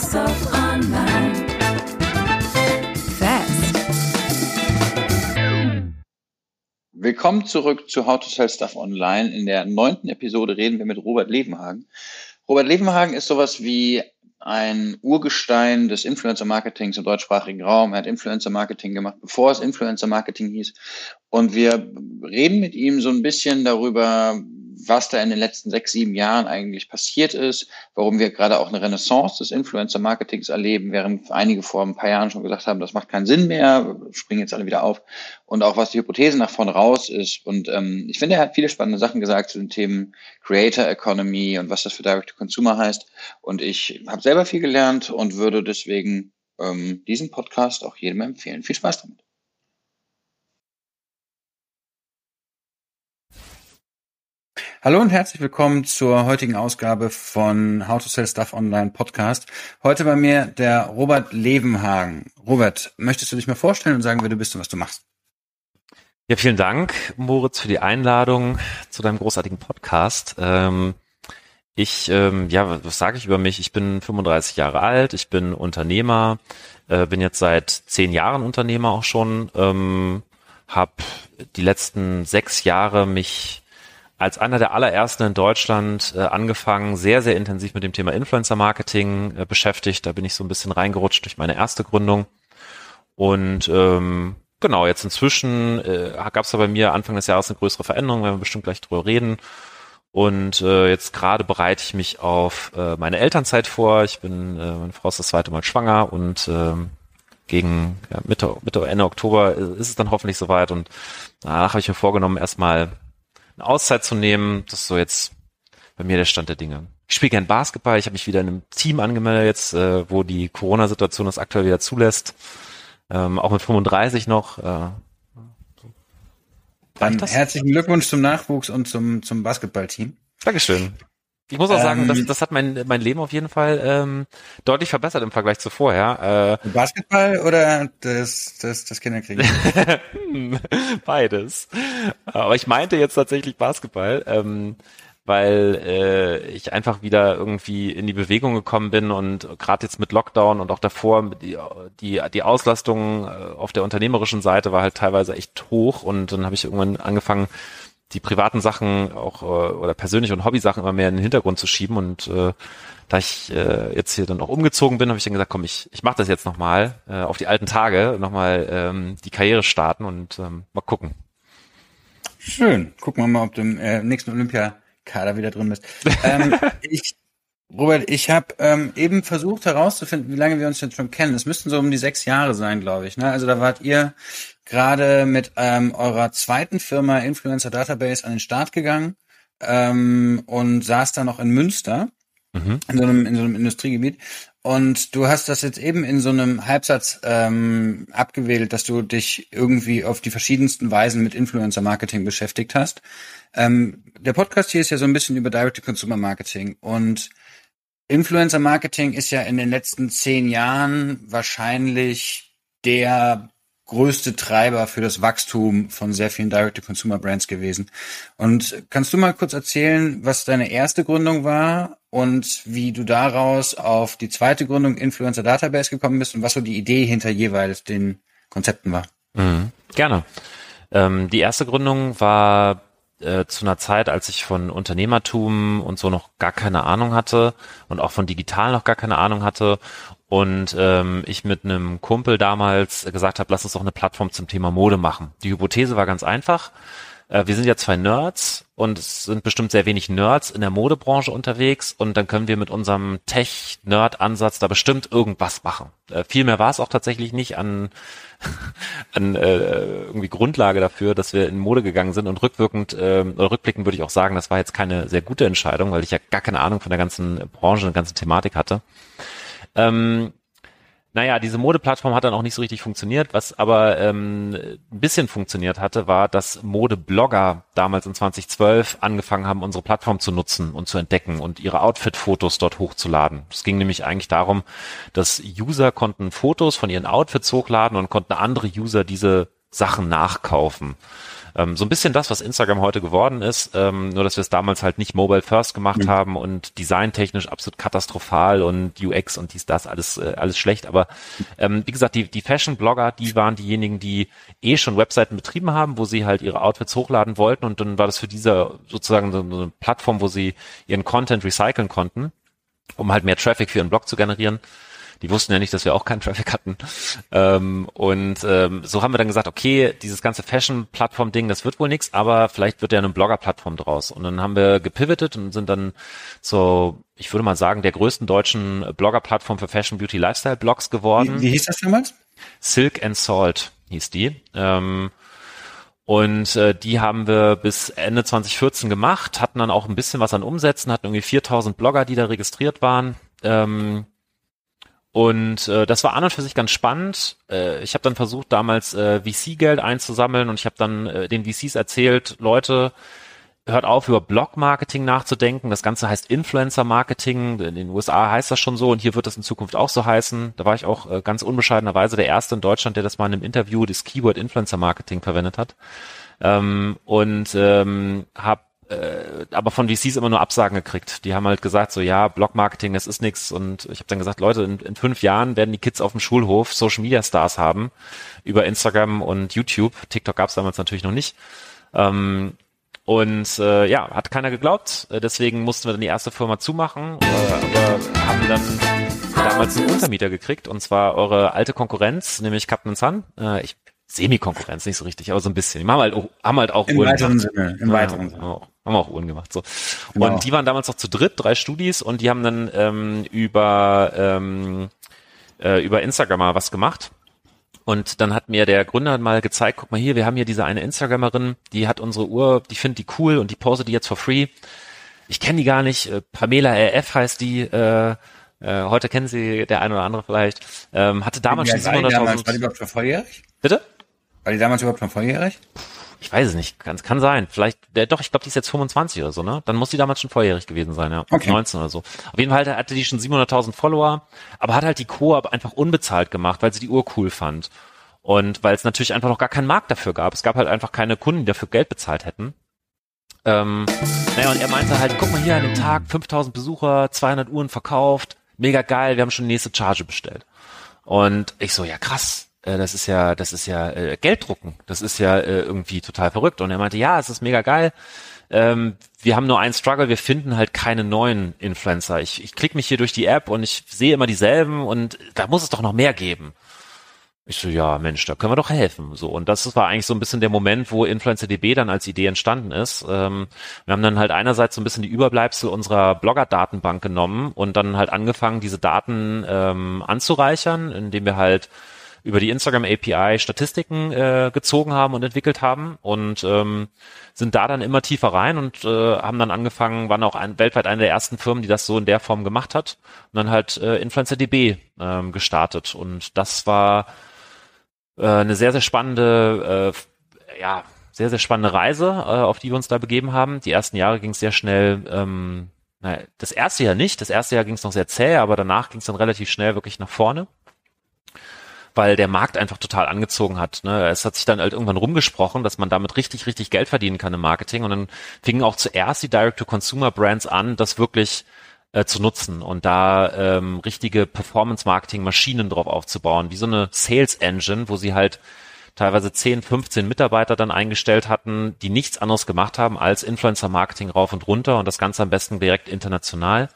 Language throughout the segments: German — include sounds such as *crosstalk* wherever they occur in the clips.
Stuff Online. Willkommen zurück zu How to Sell Stuff Online. In der neunten Episode reden wir mit Robert Levenhagen. Robert Levenhagen ist sowas wie ein Urgestein des Influencer-Marketings im deutschsprachigen Raum. Er hat Influencer-Marketing gemacht, bevor es Influencer-Marketing hieß. Und wir reden mit ihm so ein bisschen darüber, was da in den letzten sechs, sieben Jahren eigentlich passiert ist, warum wir gerade auch eine Renaissance des Influencer-Marketings erleben, während einige vor ein paar Jahren schon gesagt haben, das macht keinen Sinn mehr, springen jetzt alle wieder auf. Und auch was die Hypothese nach vorne raus ist. Und ähm, ich finde, er hat viele spannende Sachen gesagt zu den Themen Creator Economy und was das für Direct-to-Consumer heißt. Und ich habe selber viel gelernt und würde deswegen ähm, diesen Podcast auch jedem empfehlen. Viel Spaß damit. Hallo und herzlich willkommen zur heutigen Ausgabe von How to Sell Stuff Online Podcast. Heute bei mir der Robert Levenhagen. Robert, möchtest du dich mal vorstellen und sagen, wer du bist und was du machst? Ja, vielen Dank, Moritz, für die Einladung zu deinem großartigen Podcast. Ähm, ich, ähm, ja, was sage ich über mich? Ich bin 35 Jahre alt, ich bin Unternehmer, äh, bin jetzt seit zehn Jahren Unternehmer auch schon, ähm, habe die letzten sechs Jahre mich als einer der allerersten in Deutschland äh, angefangen, sehr, sehr intensiv mit dem Thema Influencer-Marketing äh, beschäftigt. Da bin ich so ein bisschen reingerutscht durch meine erste Gründung. Und ähm, genau, jetzt inzwischen äh, gab es da bei mir Anfang des Jahres eine größere Veränderung, werden wir bestimmt gleich drüber reden. Und äh, jetzt gerade bereite ich mich auf äh, meine Elternzeit vor. Ich bin, äh, meine Frau ist das zweite Mal schwanger und äh, gegen ja, Mitte, Mitte, Ende Oktober ist es dann hoffentlich soweit. Und danach habe ich mir vorgenommen, erstmal eine Auszeit zu nehmen. Das ist so jetzt bei mir der Stand der Dinge. Ich spiele gern Basketball. Ich habe mich wieder in einem Team angemeldet jetzt, äh, wo die Corona-Situation das aktuell wieder zulässt. Ähm, auch mit 35 noch. Äh, Dann herzlichen Glückwunsch zum Nachwuchs und zum, zum Basketballteam. Dankeschön. Ich muss auch sagen, das, ähm, das hat mein, mein Leben auf jeden Fall ähm, deutlich verbessert im Vergleich zu vorher. Äh, Basketball oder das, das, das Kinderkriegen? *laughs* Beides. Aber ich meinte jetzt tatsächlich Basketball, ähm, weil äh, ich einfach wieder irgendwie in die Bewegung gekommen bin und gerade jetzt mit Lockdown und auch davor die, die, die Auslastung äh, auf der unternehmerischen Seite war halt teilweise echt hoch und dann habe ich irgendwann angefangen, die privaten Sachen auch äh, oder persönliche und Hobbysachen immer mehr in den Hintergrund zu schieben und äh, da ich äh, jetzt hier dann auch umgezogen bin, habe ich dann gesagt, komm, ich, ich mache das jetzt nochmal äh, auf die alten Tage, nochmal ähm, die Karriere starten und ähm, mal gucken. Schön. Gucken wir mal, ob du im äh, nächsten Olympiakader wieder drin bist. ähm, *laughs* ich, Robert, ich habe ähm, eben versucht herauszufinden, wie lange wir uns jetzt schon kennen. Es müssten so um die sechs Jahre sein, glaube ich. Ne? Also da wart ihr gerade mit ähm, eurer zweiten Firma Influencer Database an den Start gegangen ähm, und saß da noch in Münster, mhm. in, so einem, in so einem Industriegebiet. Und du hast das jetzt eben in so einem Halbsatz ähm, abgewählt, dass du dich irgendwie auf die verschiedensten Weisen mit Influencer-Marketing beschäftigt hast. Ähm, der Podcast hier ist ja so ein bisschen über Direct-to-Consumer-Marketing und Influencer-Marketing ist ja in den letzten zehn Jahren wahrscheinlich der größte Treiber für das Wachstum von sehr vielen Direct-to-Consumer-Brands gewesen. Und kannst du mal kurz erzählen, was deine erste Gründung war und wie du daraus auf die zweite Gründung Influencer Database gekommen bist und was so die Idee hinter jeweils den Konzepten war? Mhm, gerne. Ähm, die erste Gründung war äh, zu einer Zeit, als ich von Unternehmertum und so noch gar keine Ahnung hatte und auch von digital noch gar keine Ahnung hatte und ähm, ich mit einem Kumpel damals gesagt habe, lass uns doch eine Plattform zum Thema Mode machen. Die Hypothese war ganz einfach. Äh, wir sind ja zwei Nerds und es sind bestimmt sehr wenig Nerds in der Modebranche unterwegs und dann können wir mit unserem Tech-Nerd-Ansatz da bestimmt irgendwas machen. Äh, viel mehr war es auch tatsächlich nicht an, *laughs* an äh, irgendwie Grundlage dafür, dass wir in Mode gegangen sind und rückwirkend äh, oder rückblickend würde ich auch sagen, das war jetzt keine sehr gute Entscheidung, weil ich ja gar keine Ahnung von der ganzen Branche und der ganzen Thematik hatte. Ähm, naja, diese Modeplattform hat dann auch nicht so richtig funktioniert. Was aber ähm, ein bisschen funktioniert hatte, war, dass Modeblogger damals in 2012 angefangen haben, unsere Plattform zu nutzen und zu entdecken und ihre Outfit-Fotos dort hochzuladen. Es ging nämlich eigentlich darum, dass User konnten Fotos von ihren Outfits hochladen und konnten andere User diese Sachen nachkaufen. Ähm, so ein bisschen das, was Instagram heute geworden ist, ähm, nur dass wir es damals halt nicht mobile first gemacht mhm. haben und designtechnisch absolut katastrophal und UX und dies, das, alles, äh, alles schlecht. Aber ähm, wie gesagt, die, die Fashion-Blogger, die waren diejenigen, die eh schon Webseiten betrieben haben, wo sie halt ihre Outfits hochladen wollten und dann war das für diese sozusagen so eine Plattform, wo sie ihren Content recyceln konnten, um halt mehr Traffic für ihren Blog zu generieren. Die wussten ja nicht, dass wir auch keinen Traffic hatten. Ähm, und ähm, so haben wir dann gesagt, okay, dieses ganze Fashion-Plattform-Ding, das wird wohl nichts, aber vielleicht wird ja eine Blogger-Plattform draus. Und dann haben wir gepivotet und sind dann so, ich würde mal sagen, der größten deutschen Blogger-Plattform für Fashion, Beauty, Lifestyle-Blogs geworden. Wie, wie hieß das damals? Silk and Salt hieß die. Ähm, und äh, die haben wir bis Ende 2014 gemacht, hatten dann auch ein bisschen was an Umsätzen, hatten irgendwie 4000 Blogger, die da registriert waren. Ähm, und äh, das war an und für sich ganz spannend. Äh, ich habe dann versucht, damals äh, VC-Geld einzusammeln und ich habe dann äh, den VCs erzählt, Leute, hört auf, über Blog-Marketing nachzudenken. Das Ganze heißt Influencer-Marketing. In den USA heißt das schon so und hier wird das in Zukunft auch so heißen. Da war ich auch äh, ganz unbescheidenerweise der Erste in Deutschland, der das mal in einem Interview das Keyword Influencer-Marketing verwendet hat. Ähm, und ähm, habe äh, aber von VCs immer nur Absagen gekriegt. Die haben halt gesagt, so ja, Blog-Marketing, das ist nix. Und ich habe dann gesagt, Leute, in, in, fünf Jahren werden die Kids auf dem Schulhof Social Media Stars haben über Instagram und YouTube. TikTok gab es damals natürlich noch nicht. Ähm, und äh, ja, hat keiner geglaubt. Äh, deswegen mussten wir dann die erste Firma zumachen, äh, aber haben dann damals einen Untermieter gekriegt und zwar eure alte Konkurrenz, nämlich Captain Sun. Äh, ich Semi-Konkurrenz, nicht so richtig, aber so ein bisschen. Die haben halt auch, haben halt auch Im Uhren weiteren gemacht. Sinne, im ja, weiteren Sinne. Haben auch, haben auch Uhren gemacht, so. Genau. Und die waren damals noch zu dritt, drei Studis, und die haben dann ähm, über, ähm, äh, über Instagram mal was gemacht. Und dann hat mir der Gründer mal gezeigt, guck mal hier, wir haben hier diese eine Instagramerin, die hat unsere Uhr, die findet die cool und die postet die jetzt for free. Ich kenne die gar nicht, äh, Pamela RF heißt die, äh, äh, heute kennen sie der eine oder andere vielleicht, ähm, hatte damals schon 700.000. War die überhaupt schon volljährig? Bitte? War die damals überhaupt schon volljährig? Ich weiß es nicht, kann, kann sein. Vielleicht, der, doch, ich glaube, die ist jetzt 25 oder so, ne? Dann muss die damals schon volljährig gewesen sein, ja. Okay. 19 oder so. Auf jeden Fall hatte die schon 700.000 Follower, aber hat halt die Koop einfach unbezahlt gemacht, weil sie die Uhr cool fand. Und weil es natürlich einfach noch gar keinen Markt dafür gab. Es gab halt einfach keine Kunden, die dafür Geld bezahlt hätten. Ähm, naja, und er meinte halt, guck mal hier an dem Tag, 5000 Besucher, 200 Uhren verkauft, mega geil, wir haben schon die nächste Charge bestellt. Und ich so, ja krass, das ist ja, das ist ja äh, Gelddrucken. Das ist ja äh, irgendwie total verrückt. Und er meinte, ja, es ist mega geil. Ähm, wir haben nur einen Struggle, wir finden halt keine neuen Influencer. Ich, ich klicke mich hier durch die App und ich sehe immer dieselben und da muss es doch noch mehr geben. Ich so, ja, Mensch, da können wir doch helfen. So und das war eigentlich so ein bisschen der Moment, wo InfluencerDB dann als Idee entstanden ist. Ähm, wir haben dann halt einerseits so ein bisschen die Überbleibsel unserer Blogger-Datenbank genommen und dann halt angefangen, diese Daten ähm, anzureichern, indem wir halt über die Instagram API Statistiken äh, gezogen haben und entwickelt haben und ähm, sind da dann immer tiefer rein und äh, haben dann angefangen, waren auch ein, weltweit eine der ersten Firmen, die das so in der Form gemacht hat und dann halt äh, InfluencerDB ähm, gestartet. Und das war äh, eine sehr, sehr spannende, äh, ja, sehr, sehr spannende Reise, äh, auf die wir uns da begeben haben. Die ersten Jahre ging es sehr schnell, ähm, naja, das erste Jahr nicht, das erste Jahr ging es noch sehr zäh, aber danach ging es dann relativ schnell wirklich nach vorne weil der Markt einfach total angezogen hat. Ne? Es hat sich dann halt irgendwann rumgesprochen, dass man damit richtig, richtig Geld verdienen kann im Marketing. Und dann fingen auch zuerst die Direct-to-Consumer-Brands an, das wirklich äh, zu nutzen und da ähm, richtige Performance-Marketing-Maschinen drauf aufzubauen, wie so eine Sales-Engine, wo sie halt teilweise 10, 15 Mitarbeiter dann eingestellt hatten, die nichts anderes gemacht haben als Influencer-Marketing rauf und runter und das Ganze am besten direkt international.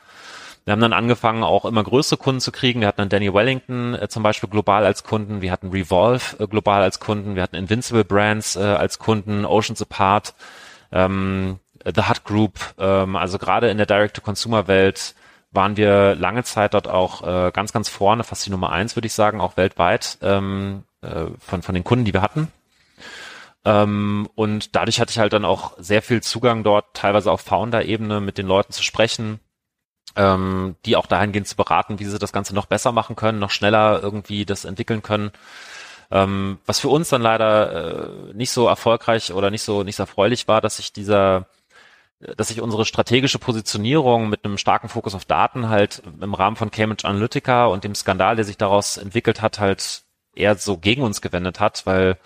Wir haben dann angefangen, auch immer größere Kunden zu kriegen. Wir hatten dann Danny Wellington äh, zum Beispiel global als Kunden, wir hatten Revolve äh, global als Kunden, wir hatten Invincible Brands äh, als Kunden, Oceans Apart, ähm, The Hut Group. Ähm, also gerade in der Direct-to-Consumer-Welt waren wir lange Zeit dort auch äh, ganz, ganz vorne, fast die Nummer eins, würde ich sagen, auch weltweit ähm, äh, von, von den Kunden, die wir hatten. Ähm, und dadurch hatte ich halt dann auch sehr viel Zugang dort, teilweise auf Founder-Ebene mit den Leuten zu sprechen, ähm, die auch dahingehend zu beraten, wie sie das Ganze noch besser machen können, noch schneller irgendwie das entwickeln können. Ähm, was für uns dann leider äh, nicht so erfolgreich oder nicht so nicht so erfreulich war, dass sich dieser dass sich unsere strategische Positionierung mit einem starken Fokus auf Daten halt im Rahmen von Cambridge Analytica und dem Skandal, der sich daraus entwickelt hat, halt eher so gegen uns gewendet hat, weil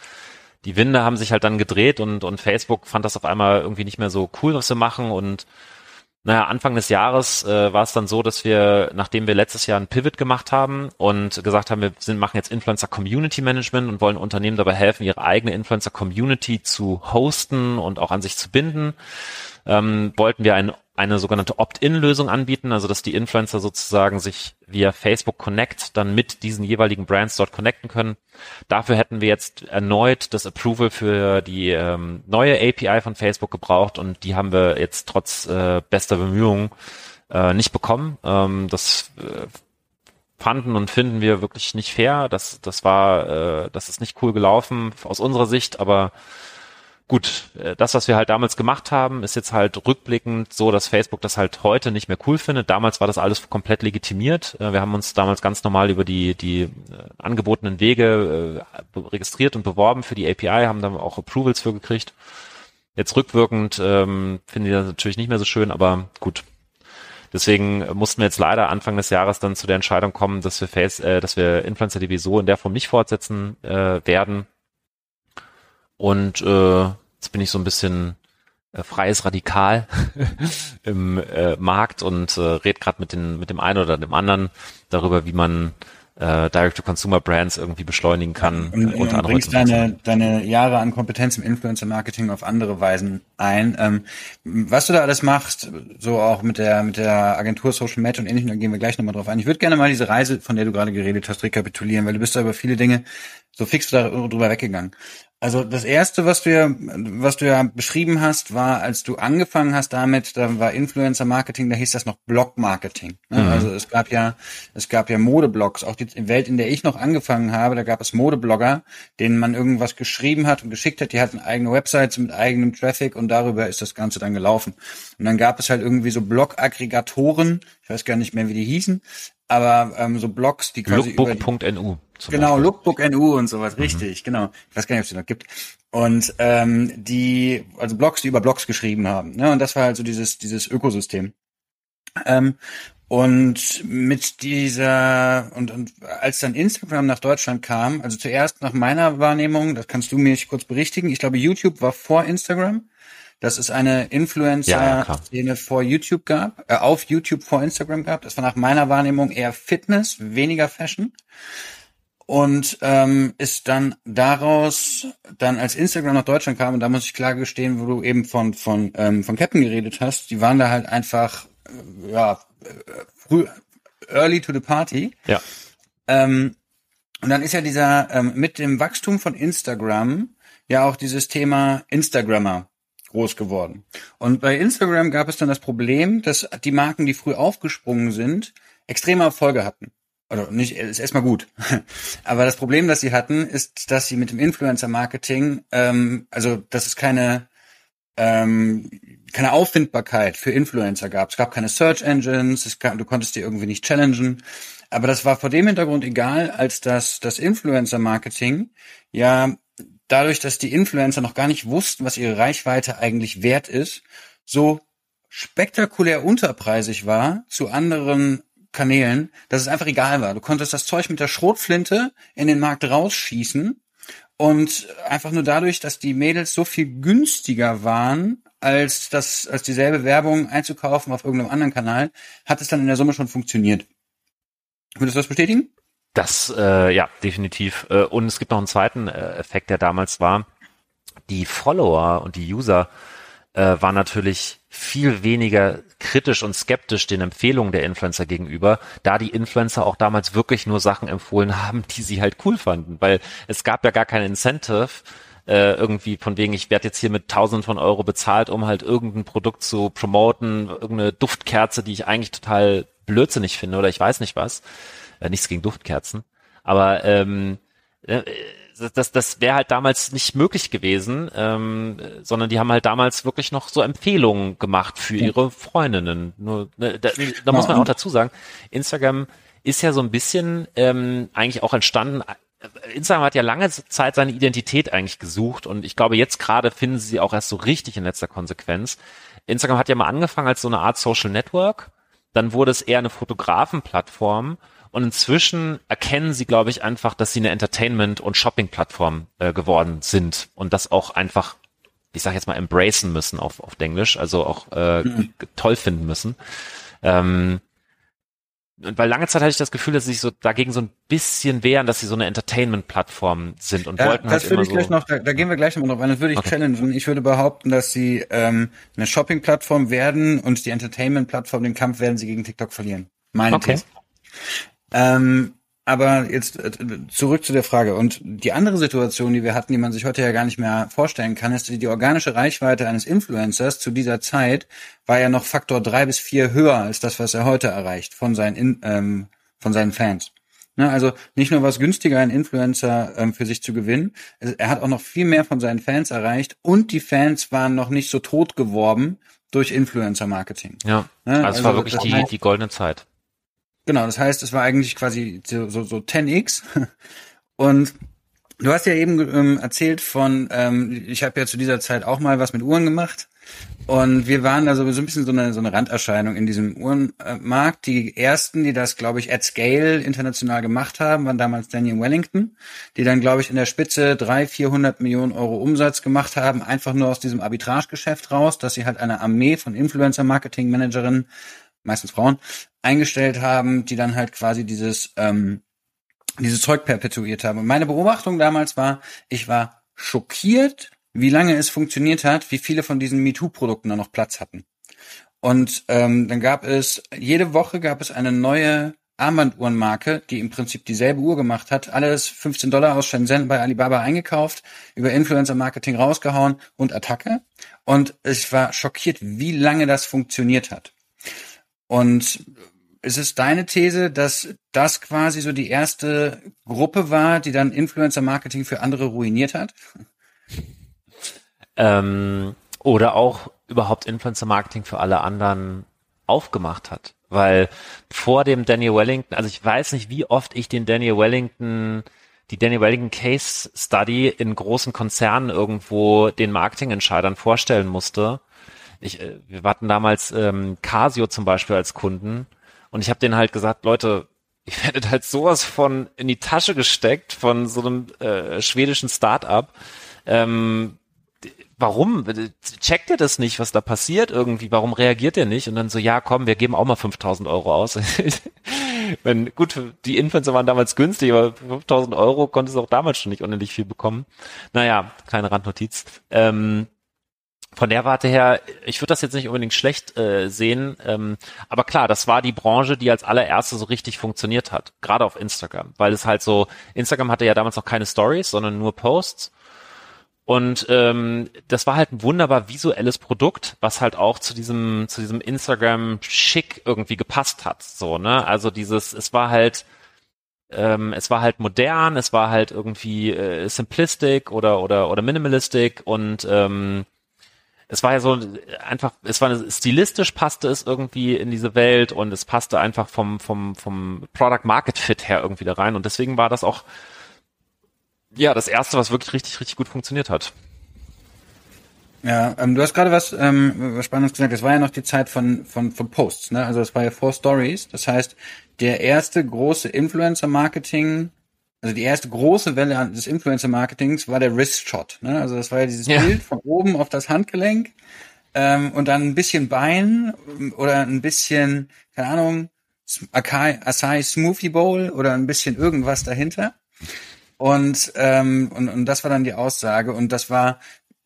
die Winde haben sich halt dann gedreht und, und Facebook fand das auf einmal irgendwie nicht mehr so cool, was wir machen und naja, Anfang des Jahres äh, war es dann so, dass wir, nachdem wir letztes Jahr einen Pivot gemacht haben und gesagt haben, wir sind, machen jetzt Influencer Community Management und wollen Unternehmen dabei helfen, ihre eigene Influencer Community zu hosten und auch an sich zu binden, ähm, wollten wir ein eine sogenannte Opt-in-Lösung anbieten, also dass die Influencer sozusagen sich via Facebook Connect dann mit diesen jeweiligen Brands dort connecten können. Dafür hätten wir jetzt erneut das Approval für die ähm, neue API von Facebook gebraucht und die haben wir jetzt trotz äh, bester Bemühungen äh, nicht bekommen. Ähm, das äh, fanden und finden wir wirklich nicht fair. Das, das war, äh, das ist nicht cool gelaufen aus unserer Sicht, aber gut, äh, das, was wir halt damals gemacht haben, ist jetzt halt rückblickend so, dass Facebook das halt heute nicht mehr cool findet. Damals war das alles komplett legitimiert. Äh, wir haben uns damals ganz normal über die, die äh, angebotenen Wege registriert und beworben für die API, haben dann auch Approvals für gekriegt. Jetzt rückwirkend ähm, finde ich das natürlich nicht mehr so schön, aber gut. Deswegen mussten wir jetzt leider Anfang des Jahres dann zu der Entscheidung kommen, dass wir Face, äh, dass wir InfluencerDB so in der Form nicht fortsetzen äh, werden und äh, jetzt bin ich so ein bisschen äh, freies Radikal *laughs* im äh, Markt und äh, red gerade mit, den, mit dem einen oder dem anderen darüber, wie man äh, Direct-to-Consumer-Brands irgendwie beschleunigen kann. Ja, und, und, und bringst deine, deine Jahre an Kompetenz im Influencer-Marketing auf andere Weisen ein. Ähm, was du da alles machst, so auch mit der mit der Agentur Social Match und ähnlichem, da gehen wir gleich nochmal drauf ein. Ich würde gerne mal diese Reise, von der du gerade geredet hast, rekapitulieren, weil du bist da über viele Dinge so fix darüber weggegangen. Also das erste, was du ja, was du ja beschrieben hast, war, als du angefangen hast damit, da war Influencer Marketing, da hieß das noch Blog Marketing. Ne? Mhm. Also es gab ja, es gab ja Modeblogs. Auch die Welt, in der ich noch angefangen habe, da gab es Modeblogger, denen man irgendwas geschrieben hat und geschickt hat. Die hatten eigene Websites mit eigenem Traffic und darüber ist das Ganze dann gelaufen. Und dann gab es halt irgendwie so Blog-Aggregatoren, ich weiß gar nicht mehr, wie die hießen, aber ähm, so Blogs, die quasi Lookbook.nu. Genau, Beispiel. Lookbook.nu und sowas, mhm. richtig, genau. Ich weiß gar nicht, ob es die noch gibt. Und ähm, die, also Blogs, die über Blogs geschrieben haben. Ne? Und das war halt so dieses, dieses Ökosystem. Ähm, und mit dieser, und, und als dann Instagram nach Deutschland kam, also zuerst nach meiner Wahrnehmung, das kannst du mir kurz berichtigen, ich glaube, YouTube war vor Instagram dass es eine Influencer-Szene ja, vor YouTube gab, äh, auf YouTube vor Instagram gab. Das war nach meiner Wahrnehmung eher Fitness, weniger Fashion. Und ähm, ist dann daraus, dann als Instagram nach Deutschland kam, und da muss ich klar gestehen, wo du eben von, von, ähm, von Captain geredet hast, die waren da halt einfach, äh, ja, äh, früh, early to the party. Ja. Ähm, und dann ist ja dieser, ähm, mit dem Wachstum von Instagram ja auch dieses Thema Instagrammer groß geworden. Und bei Instagram gab es dann das Problem, dass die Marken, die früh aufgesprungen sind, extreme Erfolge hatten. Oder nicht, ist erstmal gut. *laughs* Aber das Problem, das sie hatten, ist, dass sie mit dem Influencer-Marketing, ähm, also dass es keine ähm, keine Auffindbarkeit für Influencer gab. Es gab keine Search Engines, es gab, du konntest die irgendwie nicht challengen. Aber das war vor dem Hintergrund egal, als dass das Influencer-Marketing ja dadurch, dass die Influencer noch gar nicht wussten, was ihre Reichweite eigentlich wert ist, so spektakulär unterpreisig war zu anderen Kanälen, dass es einfach egal war. Du konntest das Zeug mit der Schrotflinte in den Markt rausschießen und einfach nur dadurch, dass die Mädels so viel günstiger waren, als das, als dieselbe Werbung einzukaufen auf irgendeinem anderen Kanal, hat es dann in der Summe schon funktioniert. Würdest du das bestätigen? Das, äh, ja, definitiv. Äh, und es gibt noch einen zweiten äh, Effekt, der damals war. Die Follower und die User äh, waren natürlich viel weniger kritisch und skeptisch den Empfehlungen der Influencer gegenüber, da die Influencer auch damals wirklich nur Sachen empfohlen haben, die sie halt cool fanden, weil es gab ja gar kein Incentive, äh, irgendwie von wegen, ich werde jetzt hier mit tausend von Euro bezahlt, um halt irgendein Produkt zu promoten, irgendeine Duftkerze, die ich eigentlich total blödsinnig finde oder ich weiß nicht was. Äh, nichts gegen Duftkerzen. Aber ähm, äh, das, das wäre halt damals nicht möglich gewesen, ähm, sondern die haben halt damals wirklich noch so Empfehlungen gemacht für ihre Freundinnen. Nur, ne, da, da muss man auch dazu sagen, Instagram ist ja so ein bisschen ähm, eigentlich auch entstanden. Instagram hat ja lange Zeit seine Identität eigentlich gesucht und ich glaube, jetzt gerade finden sie auch erst so richtig in letzter Konsequenz. Instagram hat ja mal angefangen als so eine Art Social Network dann wurde es eher eine Fotografenplattform und inzwischen erkennen sie, glaube ich, einfach, dass sie eine Entertainment- und Shopping-Plattform äh, geworden sind und das auch einfach, ich sage jetzt mal, embracen müssen auf, auf Englisch, also auch äh, mhm. toll finden müssen. Ähm, weil lange Zeit hatte ich das Gefühl, dass sie sich so dagegen so ein bisschen wehren, dass sie so eine Entertainment-Plattform sind und ja, wollten halt das würde ich so gleich noch, da, da gehen wir gleich nochmal drauf ein, das würde ich okay. challengen. Ich würde behaupten, dass sie ähm, eine Shopping-Plattform werden und die Entertainment-Plattform, den Kampf werden sie gegen TikTok verlieren. Meine okay. These. Ähm, aber jetzt äh, zurück zu der Frage. Und die andere Situation, die wir hatten, die man sich heute ja gar nicht mehr vorstellen kann, ist, die organische Reichweite eines Influencers zu dieser Zeit war ja noch Faktor drei bis vier höher als das, was er heute erreicht von seinen, ähm, von seinen Fans. Ne, also nicht nur was günstiger, ein Influencer ähm, für sich zu gewinnen, er hat auch noch viel mehr von seinen Fans erreicht und die Fans waren noch nicht so tot geworben durch Influencer-Marketing. Ja, ne, also, also es war wirklich die, die goldene Zeit. Genau, das heißt, es war eigentlich quasi so, so, so 10x. *laughs* Und du hast ja eben ähm, erzählt von, ähm, ich habe ja zu dieser Zeit auch mal was mit Uhren gemacht. Und wir waren da so ein bisschen so eine, so eine Randerscheinung in diesem Uhrenmarkt. Die ersten, die das, glaube ich, at scale international gemacht haben, waren damals Daniel Wellington, die dann, glaube ich, in der Spitze drei, vierhundert Millionen Euro Umsatz gemacht haben, einfach nur aus diesem Arbitragegeschäft raus, dass sie halt eine Armee von Influencer-Marketing-Managerinnen meistens Frauen, eingestellt haben, die dann halt quasi dieses, ähm, dieses Zeug perpetuiert haben. Und meine Beobachtung damals war, ich war schockiert, wie lange es funktioniert hat, wie viele von diesen MeToo-Produkten da noch Platz hatten. Und ähm, dann gab es, jede Woche gab es eine neue Armbanduhrenmarke, die im Prinzip dieselbe Uhr gemacht hat, alles 15 Dollar aus Shenzhen bei Alibaba eingekauft, über Influencer-Marketing rausgehauen und Attacke. Und ich war schockiert, wie lange das funktioniert hat. Und ist es deine These, dass das quasi so die erste Gruppe war, die dann Influencer-Marketing für andere ruiniert hat? Ähm, oder auch überhaupt Influencer-Marketing für alle anderen aufgemacht hat. Weil vor dem Daniel Wellington, also ich weiß nicht, wie oft ich den Daniel Wellington, die Daniel Wellington Case Study in großen Konzernen irgendwo den Marketingentscheidern vorstellen musste ich, äh, wir hatten damals ähm, Casio zum Beispiel als Kunden und ich habe denen halt gesagt, Leute, ich *laughs* werdet halt sowas von in die Tasche gesteckt von so einem äh, schwedischen Start-up. Ähm, warum? Checkt ihr das nicht, was da passiert irgendwie? Warum reagiert ihr nicht? Und dann so, ja, komm, wir geben auch mal 5000 Euro aus. *laughs* Wenn, gut, die Influencer waren damals günstig, aber 5000 Euro konntest du auch damals schon nicht unendlich viel bekommen. Naja, kleine Randnotiz. Ähm, von der Warte her, ich würde das jetzt nicht unbedingt schlecht äh, sehen, ähm, aber klar, das war die Branche, die als allererste so richtig funktioniert hat, gerade auf Instagram, weil es halt so, Instagram hatte ja damals noch keine Stories, sondern nur Posts. Und ähm, das war halt ein wunderbar visuelles Produkt, was halt auch zu diesem zu diesem Instagram schick irgendwie gepasst hat, so ne, also dieses, es war halt ähm, es war halt modern, es war halt irgendwie äh, simplistic oder oder oder minimalistic und ähm, es war ja so einfach, es war stilistisch passte es irgendwie in diese Welt und es passte einfach vom, vom, vom Product Market Fit her irgendwie da rein und deswegen war das auch, ja, das erste, was wirklich richtig, richtig gut funktioniert hat. Ja, ähm, du hast gerade was, ähm, was Spannendes gesagt. Es war ja noch die Zeit von, von, von Posts, ne? Also es war ja Four Stories. Das heißt, der erste große Influencer-Marketing also die erste große Welle des Influencer-Marketings war der Wrist-Shot. Ne? Also das war ja dieses ja. Bild von oben auf das Handgelenk ähm, und dann ein bisschen Bein oder ein bisschen, keine Ahnung, Acai, Acai Smoothie Bowl oder ein bisschen irgendwas dahinter. Und, ähm, und, und das war dann die Aussage. Und das war,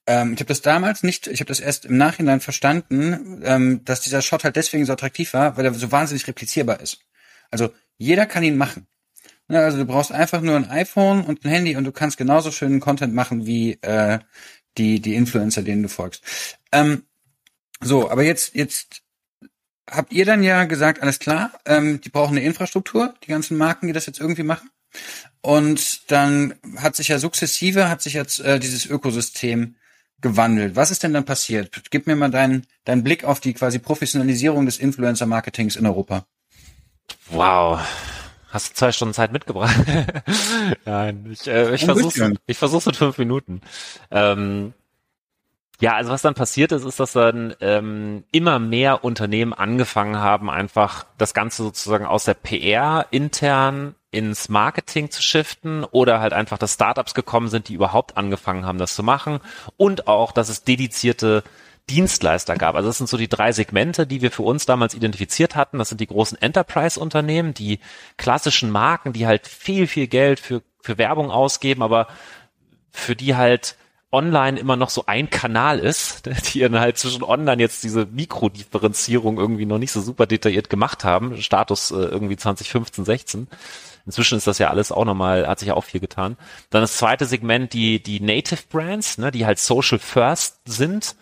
ähm, ich habe das damals nicht, ich habe das erst im Nachhinein verstanden, ähm, dass dieser Shot halt deswegen so attraktiv war, weil er so wahnsinnig replizierbar ist. Also jeder kann ihn machen. Ne, also du brauchst einfach nur ein iPhone und ein Handy und du kannst genauso schönen Content machen wie äh, die die Influencer, denen du folgst. Ähm, so, aber jetzt jetzt habt ihr dann ja gesagt, alles klar, ähm, die brauchen eine Infrastruktur, die ganzen Marken, die das jetzt irgendwie machen. Und dann hat sich ja sukzessive, hat sich jetzt äh, dieses Ökosystem gewandelt. Was ist denn dann passiert? Gib mir mal deinen, deinen Blick auf die quasi Professionalisierung des Influencer-Marketings in Europa. Wow, Hast du zwei Stunden Zeit mitgebracht? *laughs* Nein, ich, äh, ich versuche ich versuch's in fünf Minuten. Ähm, Ja, also was dann passiert ist, ist, dass dann ähm, immer mehr Unternehmen angefangen haben, einfach das Ganze sozusagen aus der PR intern ins Marketing zu shiften oder halt einfach, dass Startups gekommen sind, die überhaupt angefangen haben, das zu machen und auch, dass es dedizierte Dienstleister gab. Also das sind so die drei Segmente, die wir für uns damals identifiziert hatten. Das sind die großen Enterprise-Unternehmen, die klassischen Marken, die halt viel, viel Geld für, für Werbung ausgeben, aber für die halt online immer noch so ein Kanal ist, *laughs* die dann halt zwischen online jetzt diese Mikrodifferenzierung irgendwie noch nicht so super detailliert gemacht haben. Status äh, irgendwie 2015, 16. Inzwischen ist das ja alles auch nochmal, hat sich auch viel getan. Dann das zweite Segment, die, die Native Brands, ne, die halt Social First sind.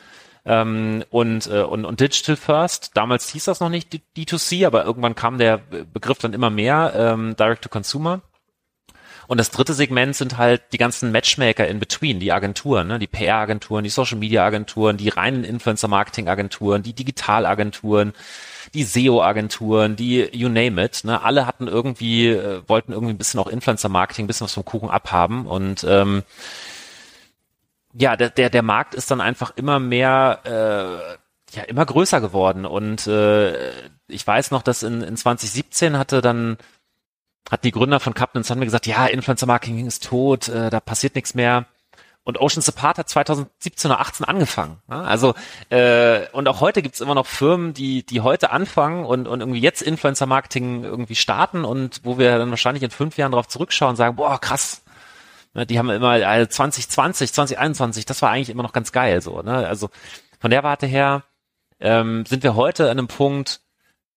Ähm, und, äh, und, und Digital First. Damals hieß das noch nicht D2C, aber irgendwann kam der Begriff dann immer mehr, ähm, Direct to Consumer. Und das dritte Segment sind halt die ganzen Matchmaker in between, die Agenturen, ne? die PR-Agenturen, die Social-Media-Agenturen, die reinen Influencer-Marketing-Agenturen, die Digital-Agenturen, die SEO-Agenturen, die you name it. Ne? Alle hatten irgendwie, äh, wollten irgendwie ein bisschen auch Influencer-Marketing, ein bisschen was vom Kuchen abhaben und ähm, ja, der, der, der Markt ist dann einfach immer mehr, äh, ja, immer größer geworden. Und äh, ich weiß noch, dass in, in 2017 hatte dann hat die Gründer von Captain Sun mir gesagt, ja, Influencer Marketing ist tot, äh, da passiert nichts mehr. Und Ocean Support hat 2017 oder 18 angefangen. Ne? Also äh, und auch heute gibt's immer noch Firmen, die die heute anfangen und, und irgendwie jetzt Influencer Marketing irgendwie starten und wo wir dann wahrscheinlich in fünf Jahren darauf zurückschauen und sagen, boah krass, die haben immer also 2020, 2021, das war eigentlich immer noch ganz geil so. Ne? Also von der Warte her ähm, sind wir heute an einem Punkt,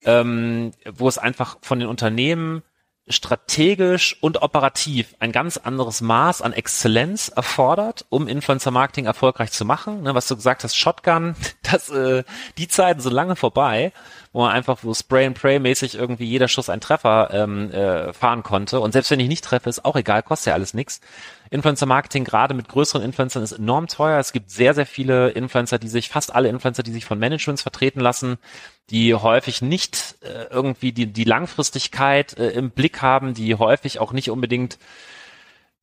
ähm, wo es einfach von den Unternehmen strategisch und operativ ein ganz anderes Maß an Exzellenz erfordert, um Influencer Marketing erfolgreich zu machen. Ne, was du gesagt hast, Shotgun, *laughs* das, äh, die Zeiten sind lange vorbei, wo man einfach so Spray and Pray mäßig irgendwie jeder Schuss ein Treffer ähm, äh, fahren konnte. Und selbst wenn ich nicht treffe, ist auch egal, kostet ja alles nichts. Influencer Marketing gerade mit größeren Influencern ist enorm teuer. Es gibt sehr, sehr viele Influencer, die sich, fast alle Influencer, die sich von Managements vertreten lassen, die häufig nicht äh, irgendwie die, die Langfristigkeit äh, im Blick haben, die häufig auch nicht unbedingt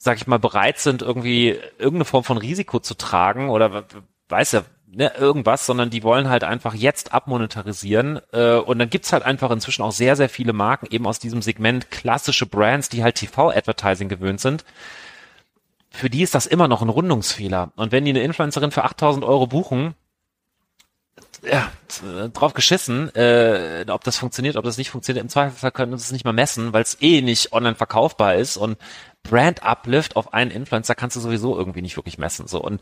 sag ich mal, bereit sind, irgendwie irgendeine Form von Risiko zu tragen oder weiß ja, ne, irgendwas, sondern die wollen halt einfach jetzt abmonetarisieren. Äh, und dann gibt's halt einfach inzwischen auch sehr, sehr viele Marken eben aus diesem Segment klassische Brands, die halt TV-Advertising gewöhnt sind. Für die ist das immer noch ein Rundungsfehler. Und wenn die eine Influencerin für 8000 Euro buchen, ja, drauf geschissen, äh, ob das funktioniert, ob das nicht funktioniert. Im Zweifelsfall können wir es nicht mal messen, weil es eh nicht online verkaufbar ist und Brand Uplift auf einen Influencer kannst du sowieso irgendwie nicht wirklich messen. So und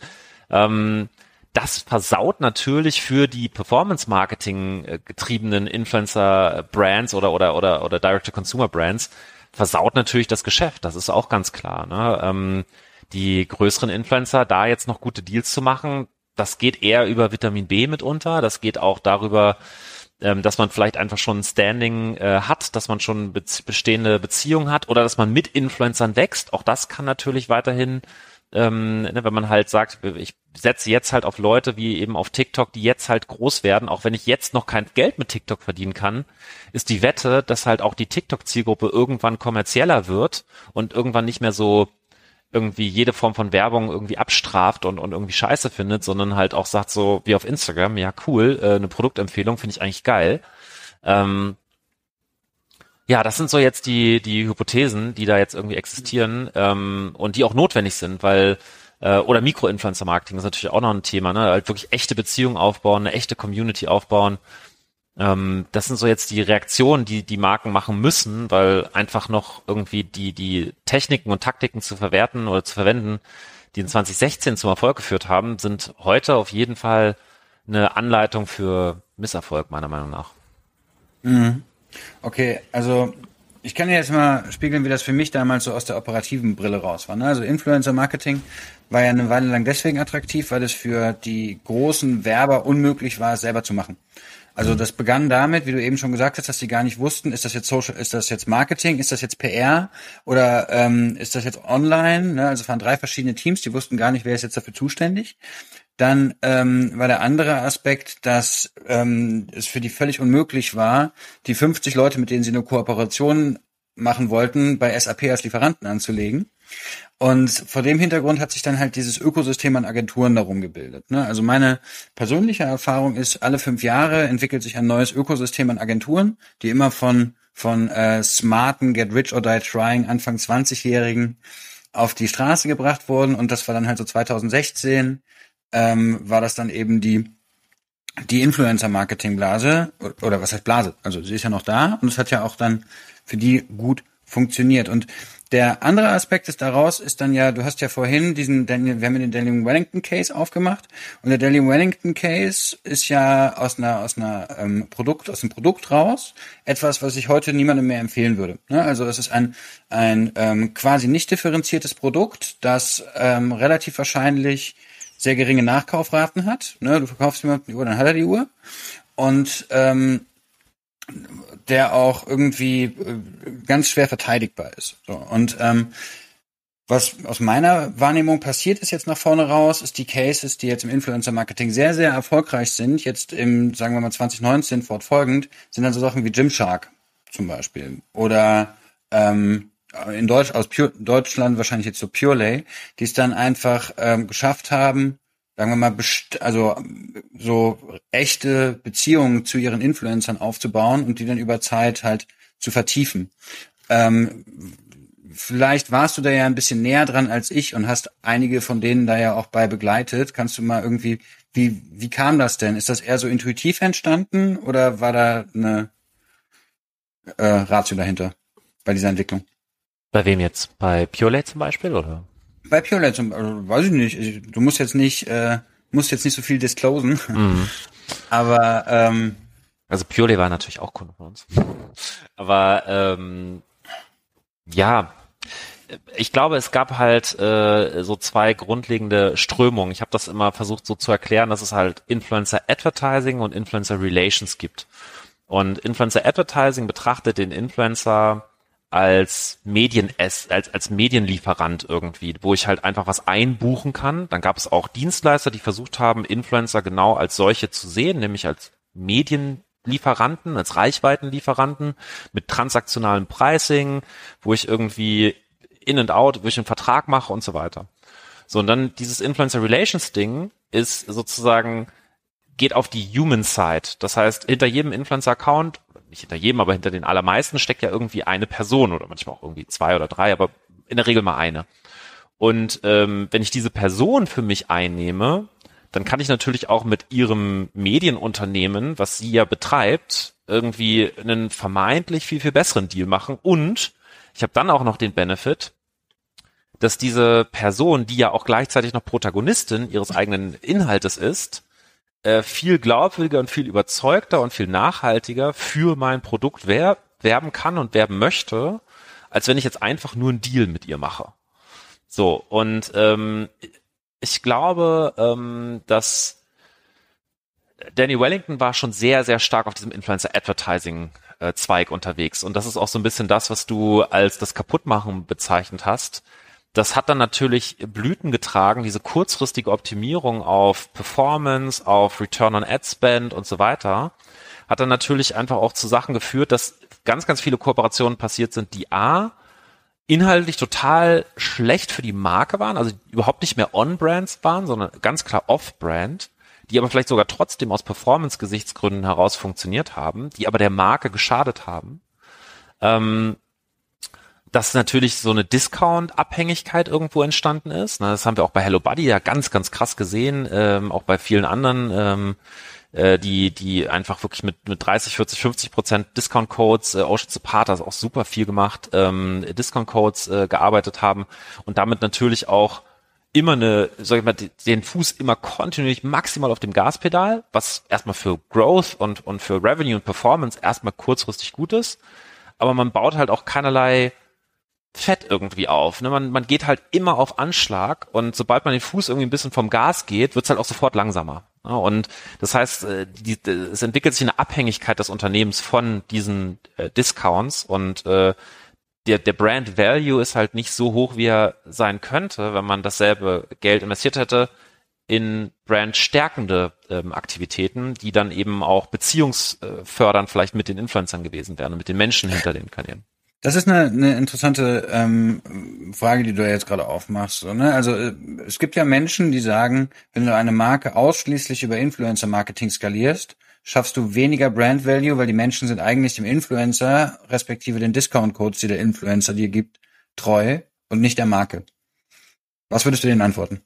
ähm, das versaut natürlich für die Performance Marketing äh, getriebenen Influencer Brands oder oder oder oder Direct to Consumer Brands versaut natürlich das Geschäft. Das ist auch ganz klar. Ne? Ähm, die größeren Influencer da jetzt noch gute Deals zu machen, das geht eher über Vitamin B mitunter. Das geht auch darüber, ähm, dass man vielleicht einfach schon ein Standing äh, hat, dass man schon be bestehende Beziehungen hat oder dass man mit Influencern wächst. Auch das kann natürlich weiterhin, ähm, ne, wenn man halt sagt, ich setze jetzt halt auf Leute wie eben auf TikTok, die jetzt halt groß werden, auch wenn ich jetzt noch kein Geld mit TikTok verdienen kann, ist die Wette, dass halt auch die TikTok-Zielgruppe irgendwann kommerzieller wird und irgendwann nicht mehr so irgendwie jede Form von Werbung irgendwie abstraft und, und irgendwie scheiße findet, sondern halt auch sagt so, wie auf Instagram, ja cool, äh, eine Produktempfehlung finde ich eigentlich geil. Ähm, ja, das sind so jetzt die, die Hypothesen, die da jetzt irgendwie existieren ähm, und die auch notwendig sind, weil äh, oder Mikroinfluencer-Marketing ist natürlich auch noch ein Thema, ne? Halt wirklich echte Beziehungen aufbauen, eine echte Community aufbauen ähm, das sind so jetzt die Reaktionen, die die Marken machen müssen, weil einfach noch irgendwie die, die Techniken und Taktiken zu verwerten oder zu verwenden, die in 2016 zum Erfolg geführt haben, sind heute auf jeden Fall eine Anleitung für Misserfolg, meiner Meinung nach. Mhm. Okay, also ich kann ja jetzt mal spiegeln, wie das für mich damals so aus der operativen Brille raus war. Ne? Also Influencer Marketing war ja eine Weile lang deswegen attraktiv, weil es für die großen Werber unmöglich war, es selber zu machen. Also das begann damit, wie du eben schon gesagt hast, dass die gar nicht wussten, ist das jetzt Social, ist das jetzt Marketing, ist das jetzt PR oder ähm, ist das jetzt online? Ne? Also es waren drei verschiedene Teams, die wussten gar nicht, wer ist jetzt dafür zuständig. Dann ähm, war der andere Aspekt, dass ähm, es für die völlig unmöglich war, die 50 Leute, mit denen sie eine Kooperation machen wollten, bei SAP als Lieferanten anzulegen. Und vor dem Hintergrund hat sich dann halt dieses Ökosystem an Agenturen darum gebildet. Ne? Also meine persönliche Erfahrung ist, alle fünf Jahre entwickelt sich ein neues Ökosystem an Agenturen, die immer von von äh, smarten Get Rich or Die Trying Anfang 20-Jährigen auf die Straße gebracht wurden. Und das war dann halt so 2016, ähm, war das dann eben die die Influencer-Marketing-Blase, oder was heißt Blase? Also sie ist ja noch da und es hat ja auch dann für die gut funktioniert. Und der andere Aspekt ist daraus ist dann ja, du hast ja vorhin diesen, Daniel, wir haben den Daniel Wellington Case aufgemacht und der Daniel Wellington Case ist ja aus einer aus einer ähm, Produkt aus dem Produkt raus etwas, was ich heute niemandem mehr empfehlen würde. Ne? Also es ist ein ein ähm, quasi nicht differenziertes Produkt, das ähm, relativ wahrscheinlich sehr geringe Nachkaufraten hat. Ne? Du verkaufst jemandem die Uhr, dann hat er die Uhr und ähm, der auch irgendwie äh, ganz schwer verteidigbar ist. So, und ähm, was aus meiner Wahrnehmung passiert ist jetzt nach vorne raus, ist die Cases, die jetzt im Influencer-Marketing sehr, sehr erfolgreich sind, jetzt im, sagen wir mal, 2019 fortfolgend, sind dann so Sachen wie Gymshark zum Beispiel. Oder ähm, in Deutsch, aus Pure, Deutschland wahrscheinlich jetzt so Purelay, die es dann einfach ähm, geschafft haben, sagen wir mal, also so echte Beziehungen zu ihren Influencern aufzubauen und die dann über Zeit halt zu vertiefen. Ähm, vielleicht warst du da ja ein bisschen näher dran als ich und hast einige von denen da ja auch bei begleitet. Kannst du mal irgendwie, wie, wie kam das denn? Ist das eher so intuitiv entstanden oder war da eine äh, Ratio dahinter bei dieser Entwicklung? Bei wem jetzt? Bei Purelay zum Beispiel, oder? Bei Pure zum, also, weiß ich nicht. Du musst jetzt nicht, äh, musst jetzt nicht so viel disclosen. Mhm. *laughs* Aber ähm, also Purely war natürlich auch Kunde von uns. *laughs* Aber ähm, ja, ich glaube, es gab halt äh, so zwei grundlegende Strömungen. Ich habe das immer versucht so zu erklären, dass es halt Influencer Advertising und Influencer Relations gibt. Und Influencer Advertising betrachtet den Influencer als Medien als, als Medienlieferant irgendwie, wo ich halt einfach was einbuchen kann. Dann gab es auch Dienstleister, die versucht haben, Influencer genau als solche zu sehen, nämlich als Medienlieferanten, als Reichweitenlieferanten mit transaktionalem Pricing, wo ich irgendwie in and out, wo ich einen Vertrag mache und so weiter. So, und dann dieses Influencer Relations Ding ist sozusagen geht auf die Human Side. Das heißt, hinter jedem Influencer-Account nicht hinter jedem, aber hinter den allermeisten steckt ja irgendwie eine Person oder manchmal auch irgendwie zwei oder drei, aber in der Regel mal eine. Und ähm, wenn ich diese Person für mich einnehme, dann kann ich natürlich auch mit ihrem Medienunternehmen, was sie ja betreibt, irgendwie einen vermeintlich viel, viel besseren Deal machen. Und ich habe dann auch noch den Benefit, dass diese Person, die ja auch gleichzeitig noch Protagonistin ihres eigenen Inhaltes ist, äh, viel glaubwürdiger und viel überzeugter und viel nachhaltiger für mein Produkt wer werben kann und werben möchte, als wenn ich jetzt einfach nur einen Deal mit ihr mache. So, und ähm, ich glaube, ähm, dass Danny Wellington war schon sehr, sehr stark auf diesem Influencer Advertising äh, unterwegs. Und das ist auch so ein bisschen das, was du als das Kaputtmachen bezeichnet hast das hat dann natürlich Blüten getragen, diese kurzfristige Optimierung auf Performance, auf Return on Ad Spend und so weiter, hat dann natürlich einfach auch zu Sachen geführt, dass ganz, ganz viele Kooperationen passiert sind, die A, inhaltlich total schlecht für die Marke waren, also überhaupt nicht mehr On-Brands waren, sondern ganz klar Off-Brand, die aber vielleicht sogar trotzdem aus Performance-Gesichtsgründen heraus funktioniert haben, die aber der Marke geschadet haben. Ähm, dass natürlich so eine Discount-Abhängigkeit irgendwo entstanden ist. Das haben wir auch bei Hello Buddy ja ganz, ganz krass gesehen, ähm, auch bei vielen anderen, ähm, äh, die, die einfach wirklich mit, mit 30, 40, 50 Prozent Discount-Codes, äh, Ocean Support hat auch super viel gemacht, ähm, Discount-Codes äh, gearbeitet haben und damit natürlich auch immer eine, sag ich mal, den Fuß immer kontinuierlich maximal auf dem Gaspedal, was erstmal für Growth und, und für Revenue und Performance erstmal kurzfristig gut ist. Aber man baut halt auch keinerlei Fett irgendwie auf. Ne? Man, man geht halt immer auf Anschlag und sobald man den Fuß irgendwie ein bisschen vom Gas geht, wird's halt auch sofort langsamer. Ne? Und das heißt, äh, die, es entwickelt sich eine Abhängigkeit des Unternehmens von diesen äh, Discounts und äh, der, der Brand Value ist halt nicht so hoch, wie er sein könnte, wenn man dasselbe Geld investiert hätte in brandstärkende ähm, Aktivitäten, die dann eben auch beziehungsfördernd vielleicht mit den Influencern gewesen wären und mit den Menschen hinter den Kanälen. Das ist eine, eine interessante ähm, Frage, die du jetzt gerade aufmachst. So, ne? Also äh, es gibt ja Menschen, die sagen, wenn du eine Marke ausschließlich über Influencer-Marketing skalierst, schaffst du weniger Brand Value, weil die Menschen sind eigentlich dem Influencer, respektive den Discount-Codes, die der Influencer dir gibt, treu und nicht der Marke. Was würdest du denen antworten?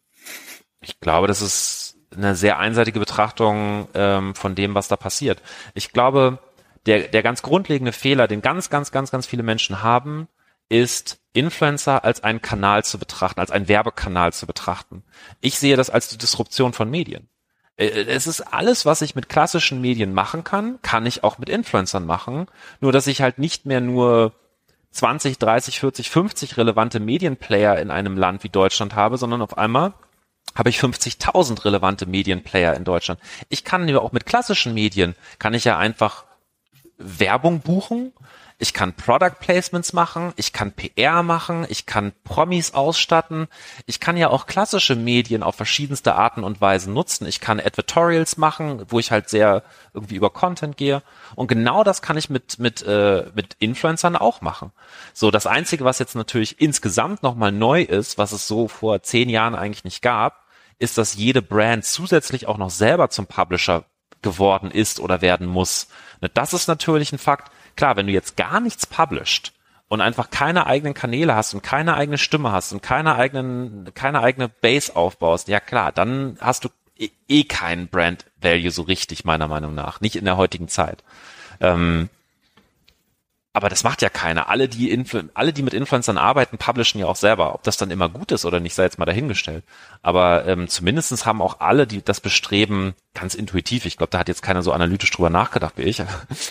Ich glaube, das ist eine sehr einseitige Betrachtung ähm, von dem, was da passiert. Ich glaube, der, der ganz grundlegende Fehler, den ganz, ganz, ganz, ganz viele Menschen haben, ist, Influencer als einen Kanal zu betrachten, als einen Werbekanal zu betrachten. Ich sehe das als die Disruption von Medien. Äh, es ist alles, was ich mit klassischen Medien machen kann, kann ich auch mit Influencern machen. Nur, dass ich halt nicht mehr nur 20, 30, 40, 50 relevante Medienplayer in einem Land wie Deutschland habe, sondern auf einmal habe ich 50.000 relevante Medienplayer in Deutschland. Ich kann ja auch mit klassischen Medien, kann ich ja einfach Werbung buchen ich kann Product Placements machen, ich kann PR machen, ich kann Promis ausstatten, ich kann ja auch klassische Medien auf verschiedenste Arten und Weisen nutzen. Ich kann Advertorials machen, wo ich halt sehr irgendwie über Content gehe. Und genau das kann ich mit, mit, äh, mit Influencern auch machen. So, das Einzige, was jetzt natürlich insgesamt nochmal neu ist, was es so vor zehn Jahren eigentlich nicht gab, ist, dass jede Brand zusätzlich auch noch selber zum Publisher geworden ist oder werden muss. Das ist natürlich ein Fakt, Klar, wenn du jetzt gar nichts published und einfach keine eigenen Kanäle hast und keine eigene Stimme hast und keine eigenen, keine eigene Base aufbaust, ja klar, dann hast du eh, eh keinen Brand Value so richtig, meiner Meinung nach. Nicht in der heutigen Zeit. Ähm, aber das macht ja keiner. Alle, die Influ alle, die mit Influencern arbeiten, publishen ja auch selber. Ob das dann immer gut ist oder nicht, sei jetzt mal dahingestellt. Aber ähm, zumindestens haben auch alle, die das bestreben, ganz intuitiv, ich glaube, da hat jetzt keiner so analytisch drüber nachgedacht wie *laughs* ich,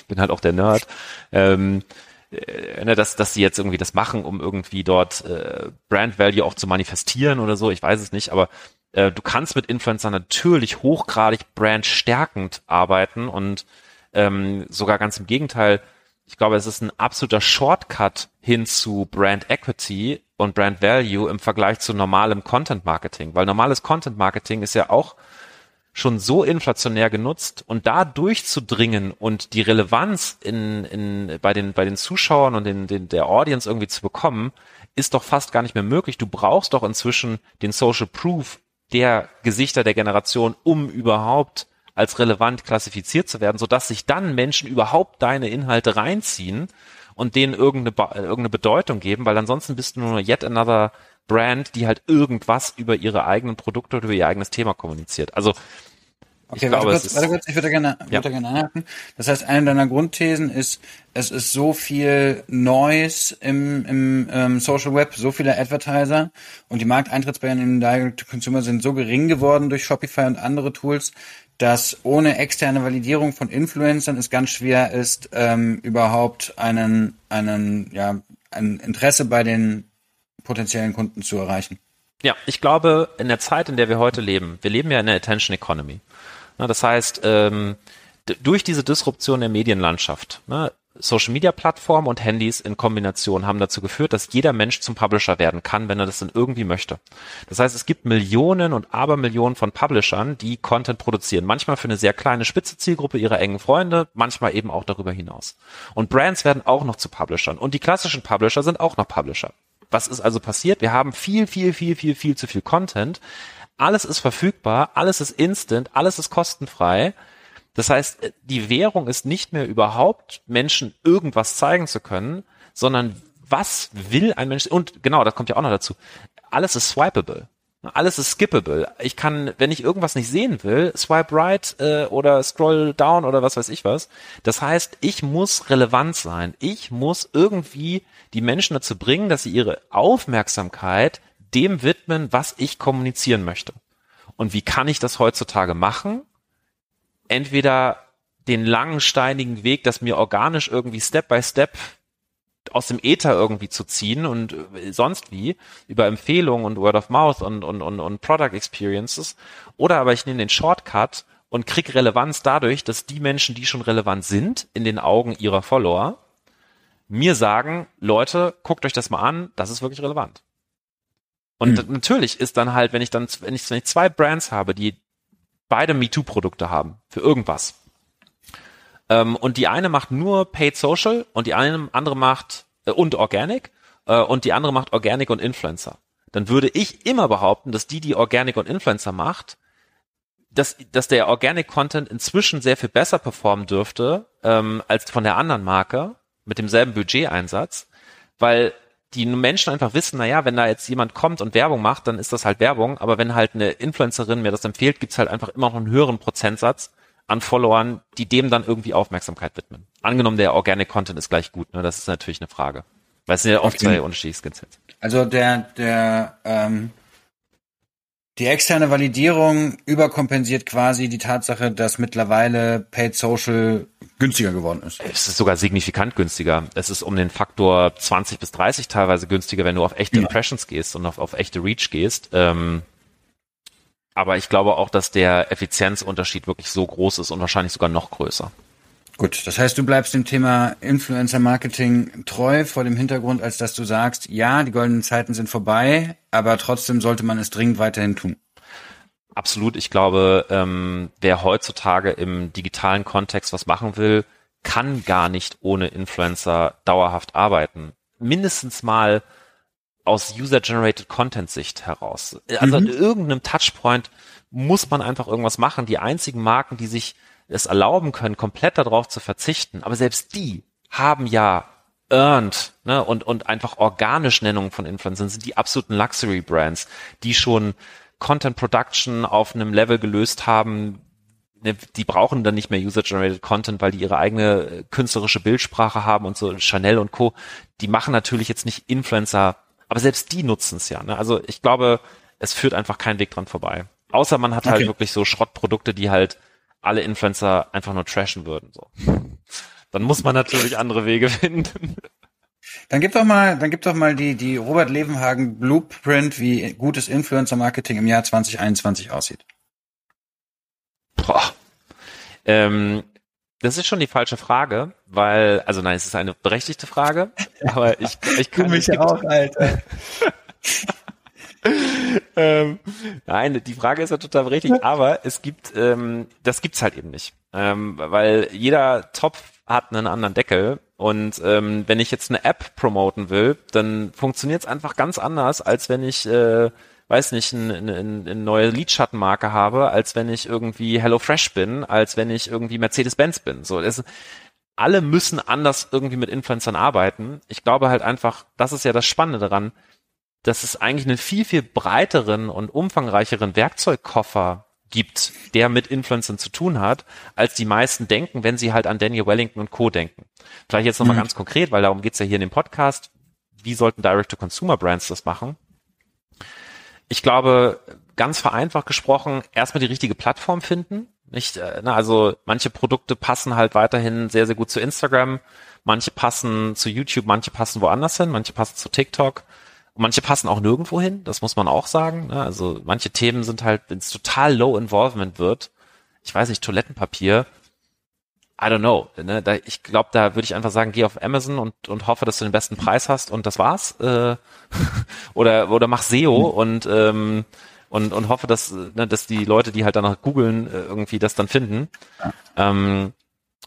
bin halt auch der Nerd, ähm, äh, ne, dass, dass sie jetzt irgendwie das machen, um irgendwie dort äh, Brand Value auch zu manifestieren oder so, ich weiß es nicht, aber äh, du kannst mit Influencern natürlich hochgradig brandstärkend arbeiten und ähm, sogar ganz im Gegenteil, ich glaube, es ist ein absoluter Shortcut hin zu Brand Equity und Brand Value im Vergleich zu normalem Content Marketing, weil normales Content Marketing ist ja auch schon so inflationär genutzt und da durchzudringen und die Relevanz in, in, bei, den, bei den Zuschauern und den, den, der Audience irgendwie zu bekommen, ist doch fast gar nicht mehr möglich. Du brauchst doch inzwischen den Social Proof der Gesichter der Generation, um überhaupt als relevant klassifiziert zu werden, sodass sich dann Menschen überhaupt deine Inhalte reinziehen und denen irgendeine, irgendeine Bedeutung geben, weil ansonsten bist du nur yet another Brand, die halt irgendwas über ihre eigenen Produkte oder über ihr eigenes Thema kommuniziert. Also Okay, ich warte, glaube, kurz, warte kurz, ich würde gerne, ja. würde gerne anhaken. Das heißt, eine deiner Grundthesen ist, es ist so viel Noise im, im ähm, Social Web, so viele Advertiser und die Markteintrittsbarrieren im Direct-to-Consumer sind so gering geworden durch Shopify und andere Tools, dass ohne externe Validierung von Influencern es ganz schwer ist, ähm, überhaupt einen, einen, ja, ein Interesse bei den potenziellen Kunden zu erreichen. Ja, ich glaube, in der Zeit, in der wir heute leben, wir leben ja in der Attention Economy. Das heißt, ähm, durch diese Disruption der Medienlandschaft, ne, Social Media Plattformen und Handys in Kombination haben dazu geführt, dass jeder Mensch zum Publisher werden kann, wenn er das denn irgendwie möchte. Das heißt, es gibt Millionen und Abermillionen von Publishern, die Content produzieren. Manchmal für eine sehr kleine spitze Zielgruppe ihrer engen Freunde, manchmal eben auch darüber hinaus. Und Brands werden auch noch zu Publishern. Und die klassischen Publisher sind auch noch Publisher. Was ist also passiert? Wir haben viel, viel, viel, viel, viel zu viel Content. Alles ist verfügbar, alles ist instant, alles ist kostenfrei. Das heißt, äh, die Währung ist nicht mehr überhaupt, Menschen irgendwas zeigen zu können, sondern was will ein Mensch, und genau, das kommt ja auch noch dazu, alles ist swipeable. Alles ist skippable. Ich kann, wenn ich irgendwas nicht sehen will, swipe right äh, oder scroll down oder was weiß ich was. Das heißt, ich muss relevant sein. Ich muss irgendwie die Menschen dazu bringen, dass sie ihre Aufmerksamkeit dem widmen, was ich kommunizieren möchte. Und wie kann ich das heutzutage machen? Entweder den langen, steinigen Weg, das mir organisch irgendwie Step by Step aus dem Äther irgendwie zu ziehen und äh, sonst wie, über Empfehlungen und Word of Mouth und, und, und, und Product Experiences. Oder aber ich nehme den Shortcut und krieg Relevanz dadurch, dass die Menschen, die schon relevant sind, in den Augen ihrer Follower, mir sagen, Leute, guckt euch das mal an, das ist wirklich relevant. Und hm. natürlich ist dann halt, wenn ich dann, wenn ich, wenn ich zwei Brands habe, die beide MeToo-Produkte haben für irgendwas. Ähm, und die eine macht nur Paid Social und die eine andere macht äh, und Organic äh, und die andere macht Organic und Influencer. Dann würde ich immer behaupten, dass die, die Organic und Influencer macht, dass, dass der Organic Content inzwischen sehr viel besser performen dürfte ähm, als von der anderen Marke mit demselben Budgeteinsatz, weil die Menschen einfach wissen, naja, wenn da jetzt jemand kommt und Werbung macht, dann ist das halt Werbung, aber wenn halt eine Influencerin mir das empfiehlt, gibt's halt einfach immer noch einen höheren Prozentsatz an Followern, die dem dann irgendwie Aufmerksamkeit widmen. Angenommen, der Organic Content ist gleich gut, ne? das ist natürlich eine Frage. Weil es sind ja oft zwei unterschiedliche Skillsets. Also der, der, ähm, die externe Validierung überkompensiert quasi die Tatsache, dass mittlerweile Paid Social günstiger geworden ist. Es ist sogar signifikant günstiger. Es ist um den Faktor 20 bis 30 teilweise günstiger, wenn du auf echte ja. Impressions gehst und auf, auf echte Reach gehst. Ähm, aber ich glaube auch, dass der Effizienzunterschied wirklich so groß ist und wahrscheinlich sogar noch größer. Gut, das heißt, du bleibst dem Thema Influencer Marketing treu vor dem Hintergrund, als dass du sagst, ja, die goldenen Zeiten sind vorbei, aber trotzdem sollte man es dringend weiterhin tun. Absolut. Ich glaube, ähm, wer heutzutage im digitalen Kontext was machen will, kann gar nicht ohne Influencer dauerhaft arbeiten. Mindestens mal aus User-Generated Content-Sicht heraus. Also mhm. an irgendeinem Touchpoint muss man einfach irgendwas machen. Die einzigen Marken, die sich es erlauben können, komplett darauf zu verzichten, aber selbst die haben ja earned ne, und, und einfach organisch Nennungen von Influencern sind die absoluten Luxury Brands, die schon Content Production auf einem Level gelöst haben, ne, die brauchen dann nicht mehr User-Generated Content, weil die ihre eigene äh, künstlerische Bildsprache haben und so Chanel und Co. Die machen natürlich jetzt nicht Influencer, aber selbst die nutzen es ja. Ne? Also ich glaube, es führt einfach kein Weg dran vorbei. Außer man hat halt okay. halt wirklich so Schrottprodukte, die halt alle Influencer einfach nur trashen würden. So. Dann muss man natürlich andere Wege finden. Dann gib doch mal, dann gib doch mal die, die Robert Levenhagen Blueprint, wie gutes Influencer-Marketing im Jahr 2021 aussieht. Boah. Ähm, das ist schon die falsche Frage, weil, also nein, es ist eine berechtigte Frage, aber ich, ich *laughs* kann du mich auch, Alter. *laughs* ähm, nein, die Frage ist ja total richtig, aber es gibt, ähm, das gibt's halt eben nicht. Ähm, weil jeder Topf hat einen anderen Deckel und ähm, wenn ich jetzt eine App promoten will, dann funktioniert es einfach ganz anders, als wenn ich, äh, weiß nicht, eine ein, ein, ein neue Lidschattenmarke habe, als wenn ich irgendwie HelloFresh bin, als wenn ich irgendwie Mercedes-Benz bin. So, das, alle müssen anders irgendwie mit Influencern arbeiten. Ich glaube halt einfach, das ist ja das Spannende daran dass es eigentlich einen viel, viel breiteren und umfangreicheren Werkzeugkoffer gibt, der mit Influencern zu tun hat, als die meisten denken, wenn sie halt an Daniel Wellington und Co. denken. Vielleicht jetzt nochmal mhm. ganz konkret, weil darum geht's ja hier in dem Podcast. Wie sollten Direct-to-Consumer-Brands das machen? Ich glaube, ganz vereinfacht gesprochen, erstmal die richtige Plattform finden. Nicht, äh, na, also manche Produkte passen halt weiterhin sehr, sehr gut zu Instagram, manche passen zu YouTube, manche passen woanders hin, manche passen zu TikTok manche passen auch nirgendwo hin, das muss man auch sagen. Ne? Also manche Themen sind halt, wenn es total low involvement wird, ich weiß nicht, Toilettenpapier, I don't know. Ne? Da, ich glaube, da würde ich einfach sagen, geh auf Amazon und, und hoffe, dass du den besten Preis hast und das war's. Äh, *laughs* oder, oder mach SEO mhm. und, ähm, und, und hoffe, dass, ne, dass die Leute, die halt danach googeln, äh, irgendwie das dann finden. Ähm,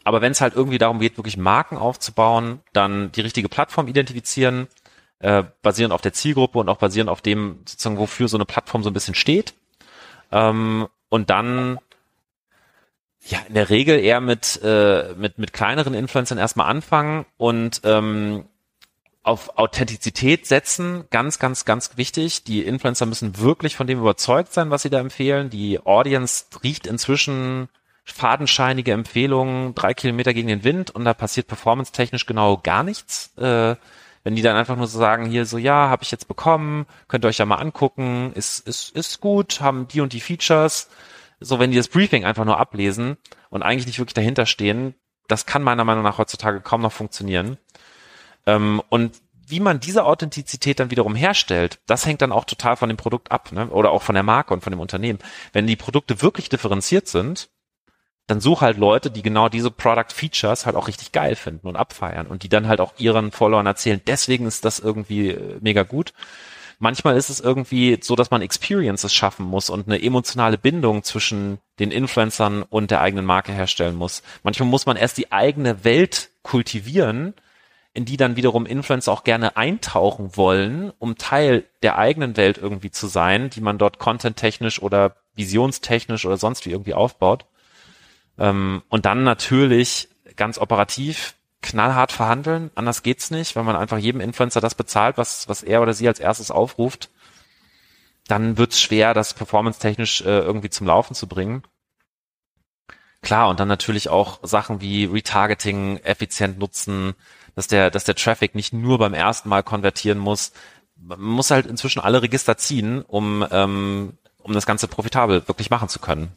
aber wenn es halt irgendwie darum geht, wirklich Marken aufzubauen, dann die richtige Plattform identifizieren, äh, basierend auf der Zielgruppe und auch basierend auf dem, sozusagen, wofür so eine Plattform so ein bisschen steht. Ähm, und dann ja in der Regel eher mit, äh, mit, mit kleineren Influencern erstmal anfangen und ähm, auf Authentizität setzen, ganz, ganz, ganz wichtig. Die Influencer müssen wirklich von dem überzeugt sein, was sie da empfehlen. Die Audience riecht inzwischen fadenscheinige Empfehlungen, drei Kilometer gegen den Wind und da passiert performance-technisch genau gar nichts. Äh, wenn die dann einfach nur so sagen, hier so, ja, habe ich jetzt bekommen, könnt ihr euch ja mal angucken, ist, ist, ist gut, haben die und die Features. So, wenn die das Briefing einfach nur ablesen und eigentlich nicht wirklich dahinter stehen, das kann meiner Meinung nach heutzutage kaum noch funktionieren. Ähm, und wie man diese Authentizität dann wiederum herstellt, das hängt dann auch total von dem Produkt ab, ne? oder auch von der Marke und von dem Unternehmen. Wenn die Produkte wirklich differenziert sind, dann such halt Leute, die genau diese Product Features halt auch richtig geil finden und abfeiern und die dann halt auch ihren Followern erzählen, deswegen ist das irgendwie äh, mega gut. Manchmal ist es irgendwie so, dass man Experiences schaffen muss und eine emotionale Bindung zwischen den Influencern und der eigenen Marke herstellen muss. Manchmal muss man erst die eigene Welt kultivieren, in die dann wiederum Influencer auch gerne eintauchen wollen, um Teil der eigenen Welt irgendwie zu sein, die man dort content-technisch oder visionstechnisch oder sonst wie irgendwie aufbaut. Ähm, und dann natürlich ganz operativ knallhart verhandeln, anders geht's nicht, weil man einfach jedem Influencer das bezahlt, was, was er oder sie als erstes aufruft. Dann wird's schwer, das performance-technisch äh, irgendwie zum Laufen zu bringen. Klar, und dann natürlich auch Sachen wie Retargeting effizient nutzen, dass der, dass der Traffic nicht nur beim ersten Mal konvertieren muss. Man muss halt inzwischen alle Register ziehen, um, ähm, um das Ganze profitabel wirklich machen zu können.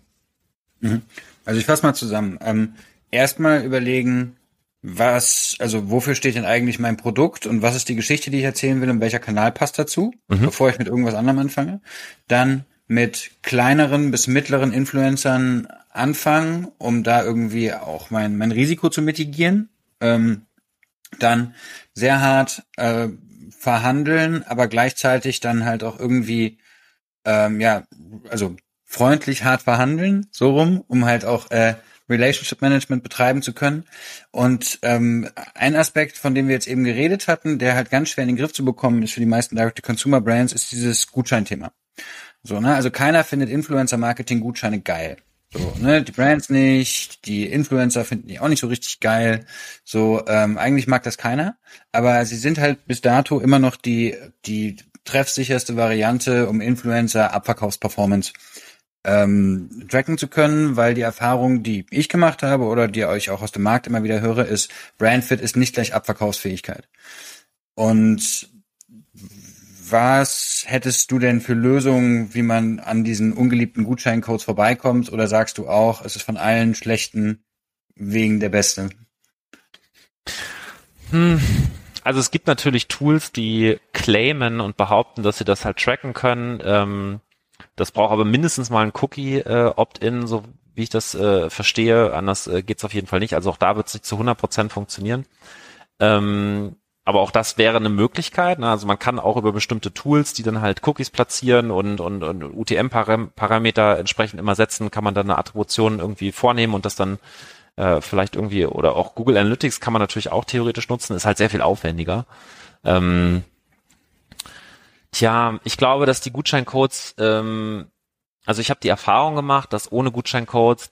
Mhm. Also ich fasse mal zusammen. Ähm, Erstmal überlegen, was, also wofür steht denn eigentlich mein Produkt und was ist die Geschichte, die ich erzählen will und welcher Kanal passt dazu, mhm. bevor ich mit irgendwas anderem anfange. Dann mit kleineren bis mittleren Influencern anfangen, um da irgendwie auch mein, mein Risiko zu mitigieren. Ähm, dann sehr hart äh, verhandeln, aber gleichzeitig dann halt auch irgendwie, ähm, ja, also freundlich hart verhandeln, so rum, um halt auch äh, Relationship Management betreiben zu können. Und ähm, ein Aspekt, von dem wir jetzt eben geredet hatten, der halt ganz schwer in den Griff zu bekommen ist für die meisten Direct-to-Consumer-Brands, ist dieses Gutscheinthema. So, ne? Also keiner findet Influencer-Marketing-Gutscheine geil. So, ne, die Brands nicht, die Influencer finden die auch nicht so richtig geil. So, ähm, eigentlich mag das keiner, aber sie sind halt bis dato immer noch die, die treffsicherste Variante, um Influencer Abverkaufsperformance ähm, tracken zu können, weil die Erfahrung, die ich gemacht habe oder die euch auch aus dem Markt immer wieder höre, ist, Brandfit ist nicht gleich Abverkaufsfähigkeit. Und was hättest du denn für Lösungen, wie man an diesen ungeliebten Gutscheincodes vorbeikommt? Oder sagst du auch, es ist von allen schlechten Wegen der beste? Hm. Also es gibt natürlich Tools, die claimen und behaupten, dass sie das halt tracken können. Ähm, das braucht aber mindestens mal ein Cookie äh, so wie ich das äh, verstehe. Anders äh, geht's auf jeden Fall nicht. Also auch da wird es nicht zu 100 Prozent funktionieren. Ähm, aber auch das wäre eine Möglichkeit. Ne? Also man kann auch über bestimmte Tools, die dann halt Cookies platzieren und, und, und UTM-Parameter entsprechend immer setzen, kann man dann eine Attribution irgendwie vornehmen und das dann äh, vielleicht irgendwie, oder auch Google Analytics kann man natürlich auch theoretisch nutzen, ist halt sehr viel aufwendiger. Ähm, tja, ich glaube, dass die Gutscheincodes, ähm, also ich habe die Erfahrung gemacht, dass ohne Gutscheincodes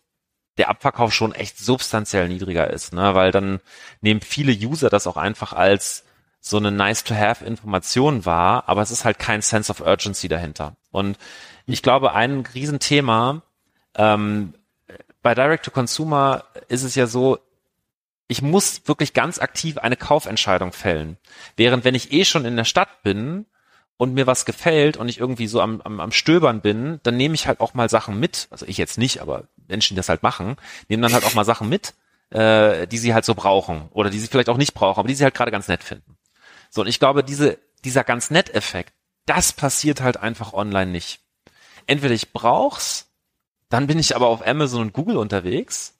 der Abverkauf schon echt substanziell niedriger ist, ne? weil dann nehmen viele User das auch einfach als so eine nice-to-have-Information wahr, aber es ist halt kein Sense of Urgency dahinter. Und ich glaube, ein Riesenthema ähm, bei Direct-to-Consumer ist es ja so, ich muss wirklich ganz aktiv eine Kaufentscheidung fällen. Während wenn ich eh schon in der Stadt bin und mir was gefällt und ich irgendwie so am, am, am Stöbern bin, dann nehme ich halt auch mal Sachen mit. Also ich jetzt nicht, aber Menschen, die das halt machen, nehmen dann halt auch mal Sachen mit, äh, die sie halt so brauchen oder die sie vielleicht auch nicht brauchen, aber die sie halt gerade ganz nett finden. So, und ich glaube, diese, dieser ganz nett Effekt, das passiert halt einfach online nicht. Entweder ich brauch's, dann bin ich aber auf Amazon und Google unterwegs,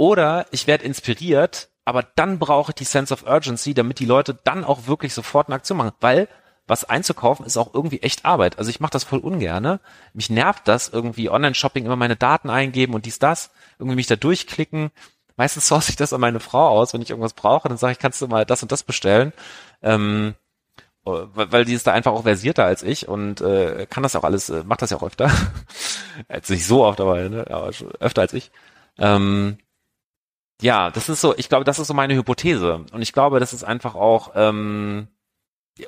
oder ich werde inspiriert, aber dann brauche ich die Sense of Urgency, damit die Leute dann auch wirklich sofort eine Aktion machen, weil was einzukaufen ist auch irgendwie echt Arbeit. Also ich mache das voll ungerne. Mich nervt das irgendwie Online-Shopping immer meine Daten eingeben und dies das, irgendwie mich da durchklicken. Meistens *laughs* source ich das an meine Frau aus, wenn ich irgendwas brauche, dann sage ich, kannst du mal das und das bestellen. Ähm, weil die ist da einfach auch versierter als ich und äh, kann das auch alles, äh, macht das ja auch öfter. *laughs* Jetzt nicht so oft, aber, ne, aber öfter als ich. Ähm, ja, das ist so, ich glaube, das ist so meine Hypothese. Und ich glaube, das ist einfach auch, ähm,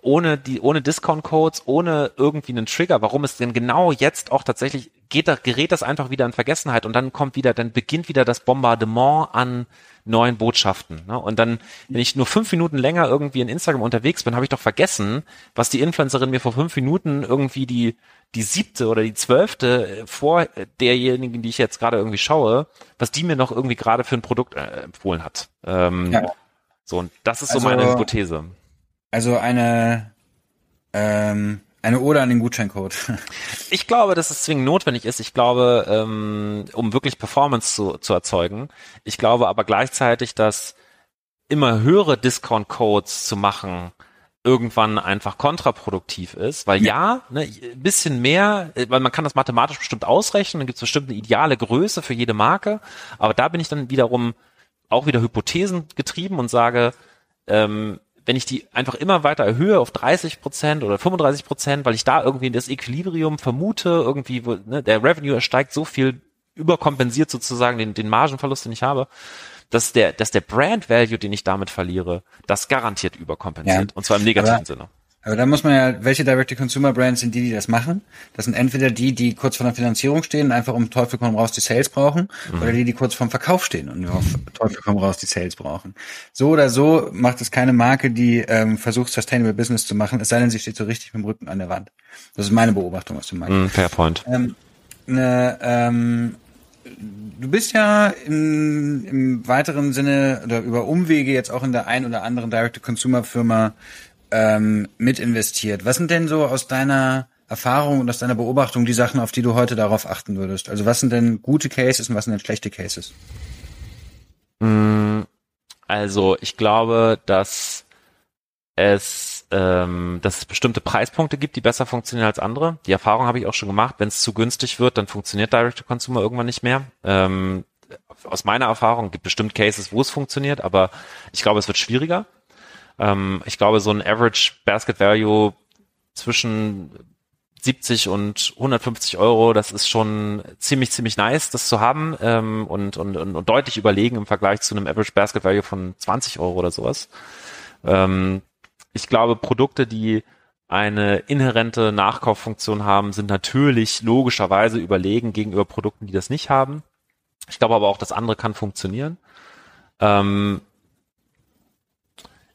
ohne die, ohne Discount-Codes, ohne irgendwie einen Trigger, warum es denn genau jetzt auch tatsächlich geht, da gerät das einfach wieder in Vergessenheit und dann kommt wieder, dann beginnt wieder das Bombardement an neuen Botschaften. Ne? Und dann, wenn ich nur fünf Minuten länger irgendwie in Instagram unterwegs bin, habe ich doch vergessen, was die Influencerin mir vor fünf Minuten irgendwie die die siebte oder die zwölfte vor derjenigen, die ich jetzt gerade irgendwie schaue, was die mir noch irgendwie gerade für ein Produkt äh, empfohlen hat. Ähm, ja. So, und das ist also, so meine Hypothese. Also eine ähm, eine Ode an den Gutscheincode. *laughs* Ich glaube, dass es zwingend notwendig ist. Ich glaube, ähm, um wirklich Performance zu, zu erzeugen. Ich glaube aber gleichzeitig, dass immer höhere Discount-Codes zu machen irgendwann einfach kontraproduktiv ist, weil ja, ne, ein bisschen mehr, weil man kann das mathematisch bestimmt ausrechnen, dann gibt es bestimmt eine ideale Größe für jede Marke, aber da bin ich dann wiederum auch wieder Hypothesen getrieben und sage, ähm, wenn ich die einfach immer weiter erhöhe auf 30 Prozent oder 35 Prozent, weil ich da irgendwie das Equilibrium vermute, irgendwie, wo, ne, der Revenue steigt so viel, überkompensiert sozusagen den, den Margenverlust, den ich habe, dass der, dass der Brand Value, den ich damit verliere, das garantiert überkompensiert. Ja, und zwar im negativen Sinne. Aber da muss man ja, welche Direct-to-Consumer-Brands sind die, die das machen? Das sind entweder die, die kurz vor der Finanzierung stehen und einfach um Teufel komm raus die Sales brauchen, mhm. oder die, die kurz vorm Verkauf stehen und auf Teufel komm raus die Sales brauchen. So oder so macht es keine Marke, die ähm, versucht, Sustainable Business zu machen, es sei denn, sie steht so richtig mit dem Rücken an der Wand. Das ist meine Beobachtung aus dem Markt. Mm, fair point. Ähm, ne, ähm, du bist ja im, im weiteren Sinne oder über Umwege jetzt auch in der ein oder anderen Direct-to-Consumer-Firma ähm, mit investiert. Was sind denn so aus deiner Erfahrung und aus deiner Beobachtung die Sachen, auf die du heute darauf achten würdest? Also was sind denn gute Cases und was sind denn schlechte Cases? Mm, also ich glaube, dass es, ähm, dass es bestimmte Preispunkte gibt, die besser funktionieren als andere. Die Erfahrung habe ich auch schon gemacht. Wenn es zu günstig wird, dann funktioniert Direct-to-Consumer irgendwann nicht mehr. Ähm, aus meiner Erfahrung gibt bestimmt Cases, wo es funktioniert, aber ich glaube, es wird schwieriger. Ähm, ich glaube, so ein Average Basket Value zwischen 70 und 150 Euro, das ist schon ziemlich, ziemlich nice, das zu haben ähm, und, und, und deutlich überlegen im Vergleich zu einem Average Basket Value von 20 Euro oder sowas. Ähm, ich glaube, Produkte, die eine inhärente Nachkauffunktion haben, sind natürlich logischerweise überlegen gegenüber Produkten, die das nicht haben. Ich glaube aber auch, das andere kann funktionieren. Ähm,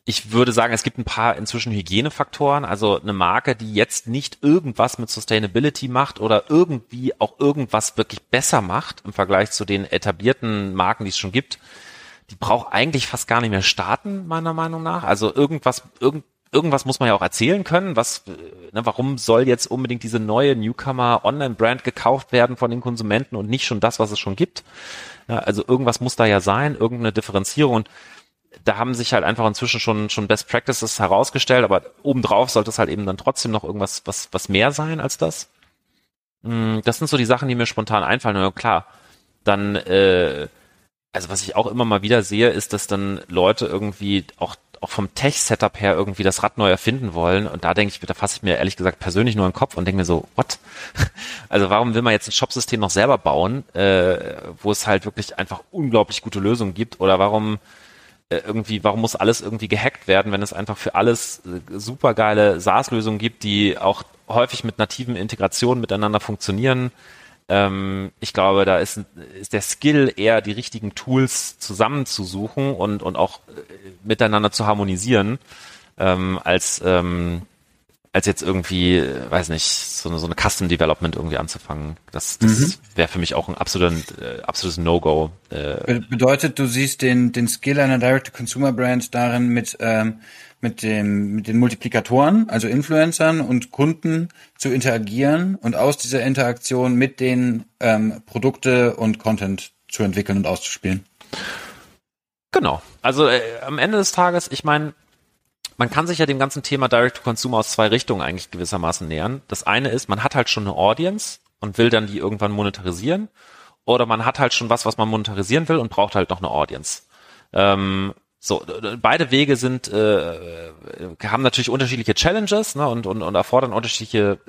ich würde sagen, es gibt ein paar inzwischen Hygienefaktoren. Also eine Marke, die jetzt nicht irgendwas mit Sustainability macht oder irgendwie auch irgendwas wirklich besser macht im Vergleich zu den etablierten Marken, die es schon gibt, die braucht eigentlich fast gar nicht mehr starten, meiner Meinung nach. Also irgendwas, irgend, irgendwas muss man ja auch erzählen können. Was, ne, warum soll jetzt unbedingt diese neue Newcomer Online-Brand gekauft werden von den Konsumenten und nicht schon das, was es schon gibt? Ja, also irgendwas muss da ja sein, irgendeine Differenzierung. Und da haben sich halt einfach inzwischen schon, schon Best Practices herausgestellt, aber obendrauf sollte es halt eben dann trotzdem noch irgendwas, was, was mehr sein als das. Mm, das sind so die Sachen, die mir spontan einfallen. Und klar, dann, äh, also was ich auch immer mal wieder sehe, ist, dass dann Leute irgendwie auch auch vom Tech-Setup her irgendwie das Rad neu erfinden wollen. Und da denke ich, da fasse ich mir ehrlich gesagt persönlich nur in den Kopf und denke mir so, what? *laughs* Also warum will man jetzt ein Shopsystem noch selber bauen, äh, wo es halt wirklich einfach unglaublich gute Lösungen gibt? Oder warum irgendwie, warum muss alles irgendwie gehackt werden, wenn es einfach für alles äh, supergeile SaaS-Lösungen gibt, die auch häufig mit nativen Integrationen miteinander funktionieren. Ähm, ich glaube, da ist, ist der Skill eher die richtigen Tools zusammenzusuchen und, und auch äh, miteinander zu harmonisieren, ähm, als ähm, als jetzt irgendwie, weiß nicht, so eine, so eine Custom Development irgendwie anzufangen. Das, das mhm. wäre für mich auch ein absolut, äh, absolutes No-Go. Äh. Bedeutet, du siehst den, den Skill einer Direct-to-Consumer-Brand darin, mit, ähm, mit, dem, mit den Multiplikatoren, also Influencern und Kunden zu interagieren und aus dieser Interaktion mit den ähm, Produkte und Content zu entwickeln und auszuspielen. Genau. Also äh, am Ende des Tages, ich meine, man kann sich ja dem ganzen Thema Direct-to-Consumer aus zwei Richtungen eigentlich gewissermaßen nähern. Das eine ist, man hat halt schon eine Audience und will dann die irgendwann monetarisieren. Oder man hat halt schon was, was man monetarisieren will und braucht halt noch eine Audience. Ähm, so, beide Wege sind, äh, haben natürlich unterschiedliche Challenges ne, und, und, und erfordern unterschiedliche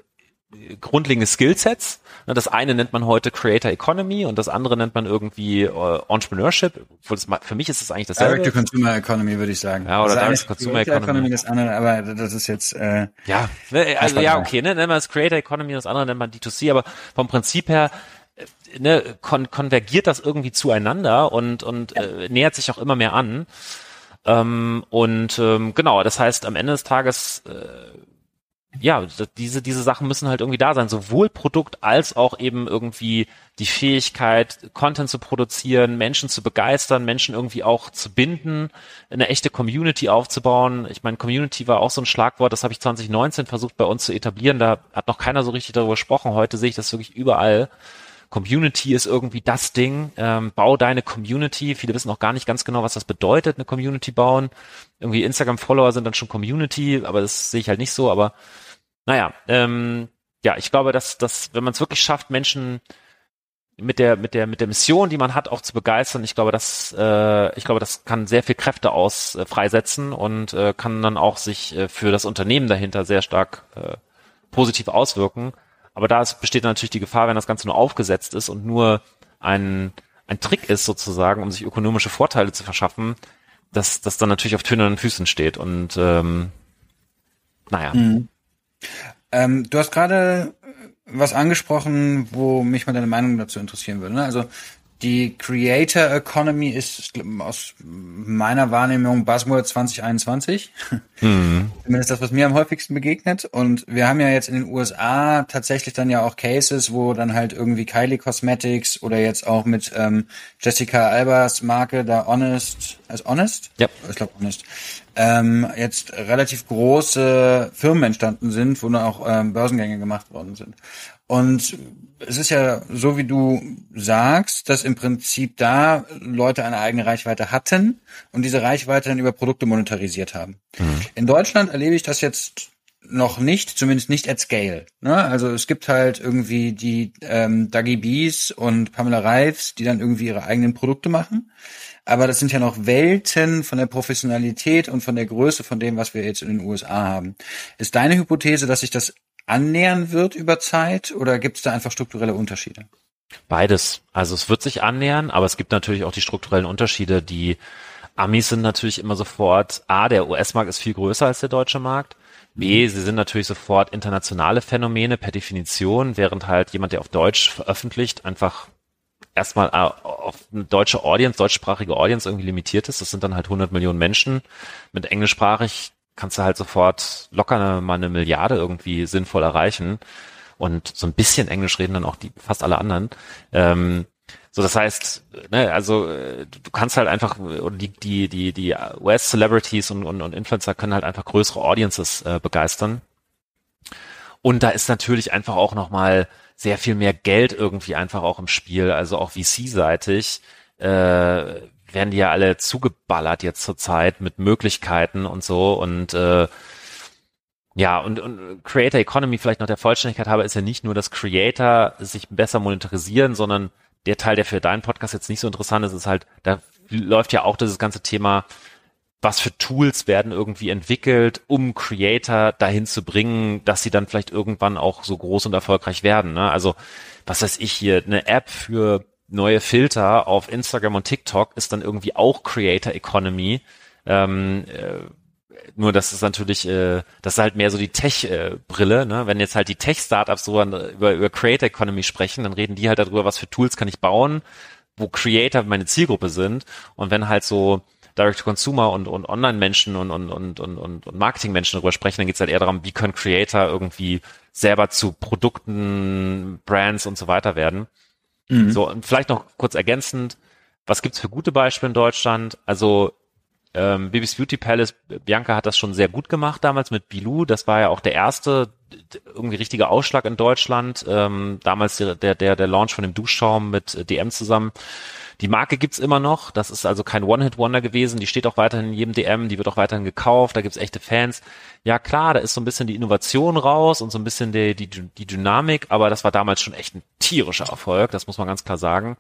grundlegende Skillsets. Ne, das eine nennt man heute Creator Economy und das andere nennt man irgendwie äh, Entrepreneurship. Für mich ist es eigentlich dasselbe. Direct to Consumer Economy würde ich sagen. Ja, oder Direct to Consumer Economy. Economy. Das andere, aber das ist jetzt äh, ja, ne, also ja, okay, ne, nennt man das Creator Economy, das andere nennt man D2C, aber vom Prinzip her äh, ne, kon konvergiert das irgendwie zueinander und und äh, nähert sich auch immer mehr an. Ähm, und ähm, genau, das heißt, am Ende des Tages äh, ja, diese, diese Sachen müssen halt irgendwie da sein, sowohl Produkt als auch eben irgendwie die Fähigkeit, Content zu produzieren, Menschen zu begeistern, Menschen irgendwie auch zu binden, eine echte Community aufzubauen. Ich meine, Community war auch so ein Schlagwort, das habe ich 2019 versucht bei uns zu etablieren, da hat noch keiner so richtig darüber gesprochen. Heute sehe ich das wirklich überall. Community ist irgendwie das Ding. Ähm, bau deine Community. Viele wissen auch gar nicht ganz genau, was das bedeutet, eine Community bauen. Irgendwie Instagram-Follower sind dann schon Community, aber das sehe ich halt nicht so. Aber naja, ähm, ja, ich glaube, dass, dass wenn man es wirklich schafft, Menschen mit der mit der mit der Mission, die man hat, auch zu begeistern. Ich glaube, das äh, ich glaube, das kann sehr viel Kräfte aus äh, freisetzen und äh, kann dann auch sich äh, für das Unternehmen dahinter sehr stark äh, positiv auswirken. Aber da besteht natürlich die Gefahr, wenn das Ganze nur aufgesetzt ist und nur ein ein Trick ist sozusagen, um sich ökonomische Vorteile zu verschaffen, dass das dann natürlich auf tönernen Füßen steht und ähm, naja. Mhm. Ähm, du hast gerade was angesprochen, wo mich mal deine Meinung dazu interessieren würde. Ne? Also die Creator Economy ist aus meiner Wahrnehmung Buzzword 2021. Mhm. *laughs* Zumindest das, was mir am häufigsten begegnet. Und wir haben ja jetzt in den USA tatsächlich dann ja auch Cases, wo dann halt irgendwie Kylie Cosmetics oder jetzt auch mit ähm, Jessica Albers Marke da Honest, also Honest? Ja. Ich glaube Honest. Ähm, jetzt relativ große Firmen entstanden sind, wo dann auch ähm, Börsengänge gemacht worden sind. Und es ist ja so, wie du sagst, dass im Prinzip da Leute eine eigene Reichweite hatten und diese Reichweite dann über Produkte monetarisiert haben. Mhm. In Deutschland erlebe ich das jetzt noch nicht, zumindest nicht at scale. Ne? Also es gibt halt irgendwie die ähm, Dougie Bees und Pamela Reifs, die dann irgendwie ihre eigenen Produkte machen. Aber das sind ja noch Welten von der Professionalität und von der Größe von dem, was wir jetzt in den USA haben. Ist deine Hypothese, dass sich das annähern wird über Zeit oder gibt es da einfach strukturelle Unterschiede? Beides. Also es wird sich annähern, aber es gibt natürlich auch die strukturellen Unterschiede. Die Amis sind natürlich immer sofort, A, der US-Markt ist viel größer als der deutsche Markt. B, sie sind natürlich sofort internationale Phänomene per Definition, während halt jemand, der auf Deutsch veröffentlicht, einfach erstmal äh, auf eine deutsche Audience, deutschsprachige Audience irgendwie limitiert ist. Das sind dann halt 100 Millionen Menschen. Mit englischsprachig kannst du halt sofort locker mal eine Milliarde irgendwie sinnvoll erreichen. Und so ein bisschen Englisch reden dann auch die fast alle anderen. Ähm, so, das heißt, ne, also äh, du kannst halt einfach, die, die, die, die US-Celebrities und, und, und Influencer können halt einfach größere Audiences äh, begeistern. Und da ist natürlich einfach auch nochmal sehr viel mehr Geld irgendwie einfach auch im Spiel, also auch VC-seitig. Äh, werden die ja alle zugeballert jetzt zurzeit mit Möglichkeiten und so und äh, ja, und, und Creator Economy, vielleicht noch der Vollständigkeit habe, ist ja nicht nur, dass Creator sich besser monetarisieren, sondern der Teil, der für deinen Podcast jetzt nicht so interessant ist, ist halt, da läuft ja auch dieses ganze Thema, was für Tools werden irgendwie entwickelt, um Creator dahin zu bringen, dass sie dann vielleicht irgendwann auch so groß und erfolgreich werden. Ne? Also, was weiß ich hier, eine App für neue Filter auf Instagram und TikTok ist dann irgendwie auch Creator Economy. Ähm, äh, nur das ist natürlich, äh, das ist halt mehr so die Tech-Brille. Ne? Wenn jetzt halt die Tech-Startups so an, über, über Creator Economy sprechen, dann reden die halt darüber, was für Tools kann ich bauen, wo Creator meine Zielgruppe sind. Und wenn halt so Direct-to-Consumer und, und Online-Menschen und, und, und, und, und Marketing-Menschen darüber sprechen, dann geht es halt eher darum, wie können Creator irgendwie selber zu Produkten, Brands und so weiter werden. Mhm. So, und vielleicht noch kurz ergänzend, was gibt's für gute Beispiele in Deutschland? Also ähm, Bibis Beauty Palace, Bianca hat das schon sehr gut gemacht damals mit Bilou. Das war ja auch der erste irgendwie richtige Ausschlag in Deutschland. Ähm, damals der, der, der Launch von dem Duschschaum mit DM zusammen. Die Marke gibt's immer noch. Das ist also kein One-Hit-Wonder gewesen. Die steht auch weiterhin in jedem DM. Die wird auch weiterhin gekauft. Da gibt's echte Fans. Ja klar, da ist so ein bisschen die Innovation raus und so ein bisschen die, die, die Dynamik. Aber das war damals schon echt ein tierischer Erfolg. Das muss man ganz klar sagen.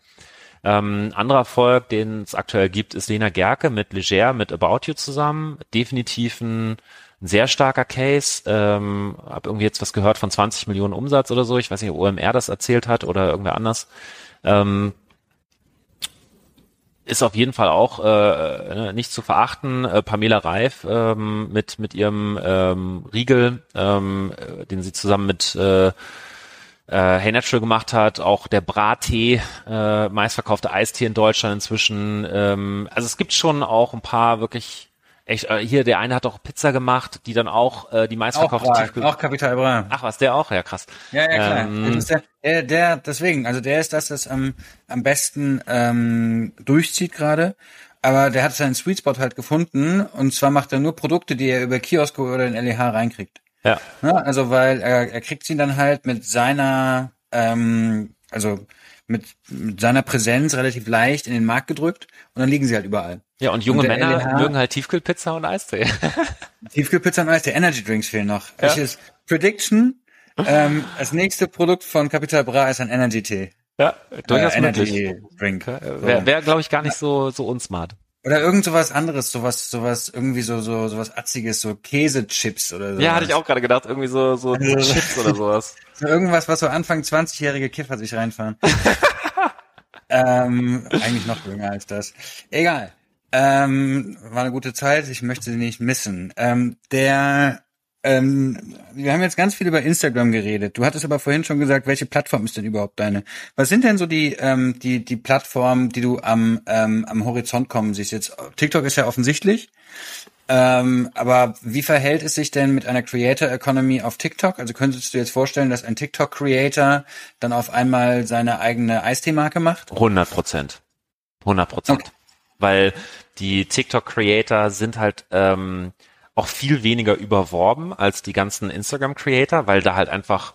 Ähm, anderer Erfolg, den es aktuell gibt, ist Lena Gerke mit Leger, mit About You zusammen. Definitiv ein, ein sehr starker Case. Ähm, hab irgendwie jetzt was gehört von 20 Millionen Umsatz oder so. Ich weiß nicht, ob OMR das erzählt hat oder irgendwer anders. Ähm, ist auf jeden Fall auch äh, ne, nicht zu verachten. Äh, Pamela Reif ähm, mit mit ihrem ähm, Riegel, ähm, äh, den sie zusammen mit äh, äh, Hey Natural gemacht hat, auch der Brattee, äh, meistverkaufte Eistee in Deutschland inzwischen. Ähm, also es gibt schon auch ein paar wirklich Echt, äh, hier, der eine hat doch Pizza gemacht, die dann auch äh, die meistverkaufte auch, Tiefkühl auch Kapital Bra. Ach was, der auch, ja krass. Ja, ja klar. Ähm, der, der, der, deswegen, also der ist das, das am, am besten ähm, durchzieht gerade. Aber der hat seinen Sweet Spot halt gefunden und zwar macht er nur Produkte, die er über Kiosk oder in LEH reinkriegt. Ja. ja also weil er, er kriegt sie dann halt mit seiner, ähm, also mit, mit seiner Präsenz relativ leicht in den Markt gedrückt und dann liegen sie halt überall. Ja, und junge und Männer LNH, mögen halt Tiefkühlpizza und Eistee. *laughs* Tiefkühlpizza und Eistee, Energy Drinks fehlen noch. Ja. Prediction, ähm, *laughs* das nächste Produkt von Capital Bra ist ein Energy Tee. Ja, durchaus äh, möglich. Drink. Wäre, wär, glaube ich, gar nicht so, so unsmart. Oder irgend sowas anderes, sowas, sowas, irgendwie so, so, sowas Atziges, so Käsechips oder so. Ja, hatte ich auch gerade gedacht, irgendwie so, so also, Chips oder *laughs* sowas. So irgendwas, was so Anfang 20-jährige Kiffer sich reinfahren. *laughs* ähm, eigentlich noch jünger als das. Egal. Ähm, war eine gute Zeit, ich möchte sie nicht missen. Ähm, der ähm, wir haben jetzt ganz viel über Instagram geredet. Du hattest aber vorhin schon gesagt, welche Plattform ist denn überhaupt deine? Was sind denn so die ähm, die die Plattformen, die du am ähm, am Horizont kommen siehst? Jetzt TikTok ist ja offensichtlich. Ähm, aber wie verhält es sich denn mit einer Creator Economy auf TikTok? Also könntest du jetzt vorstellen, dass ein TikTok Creator dann auf einmal seine eigene Eistee-Marke macht? 100 Prozent. 100 Prozent. Okay. Weil die TikTok Creator sind halt ähm, auch viel weniger überworben als die ganzen Instagram-Creator, weil da halt einfach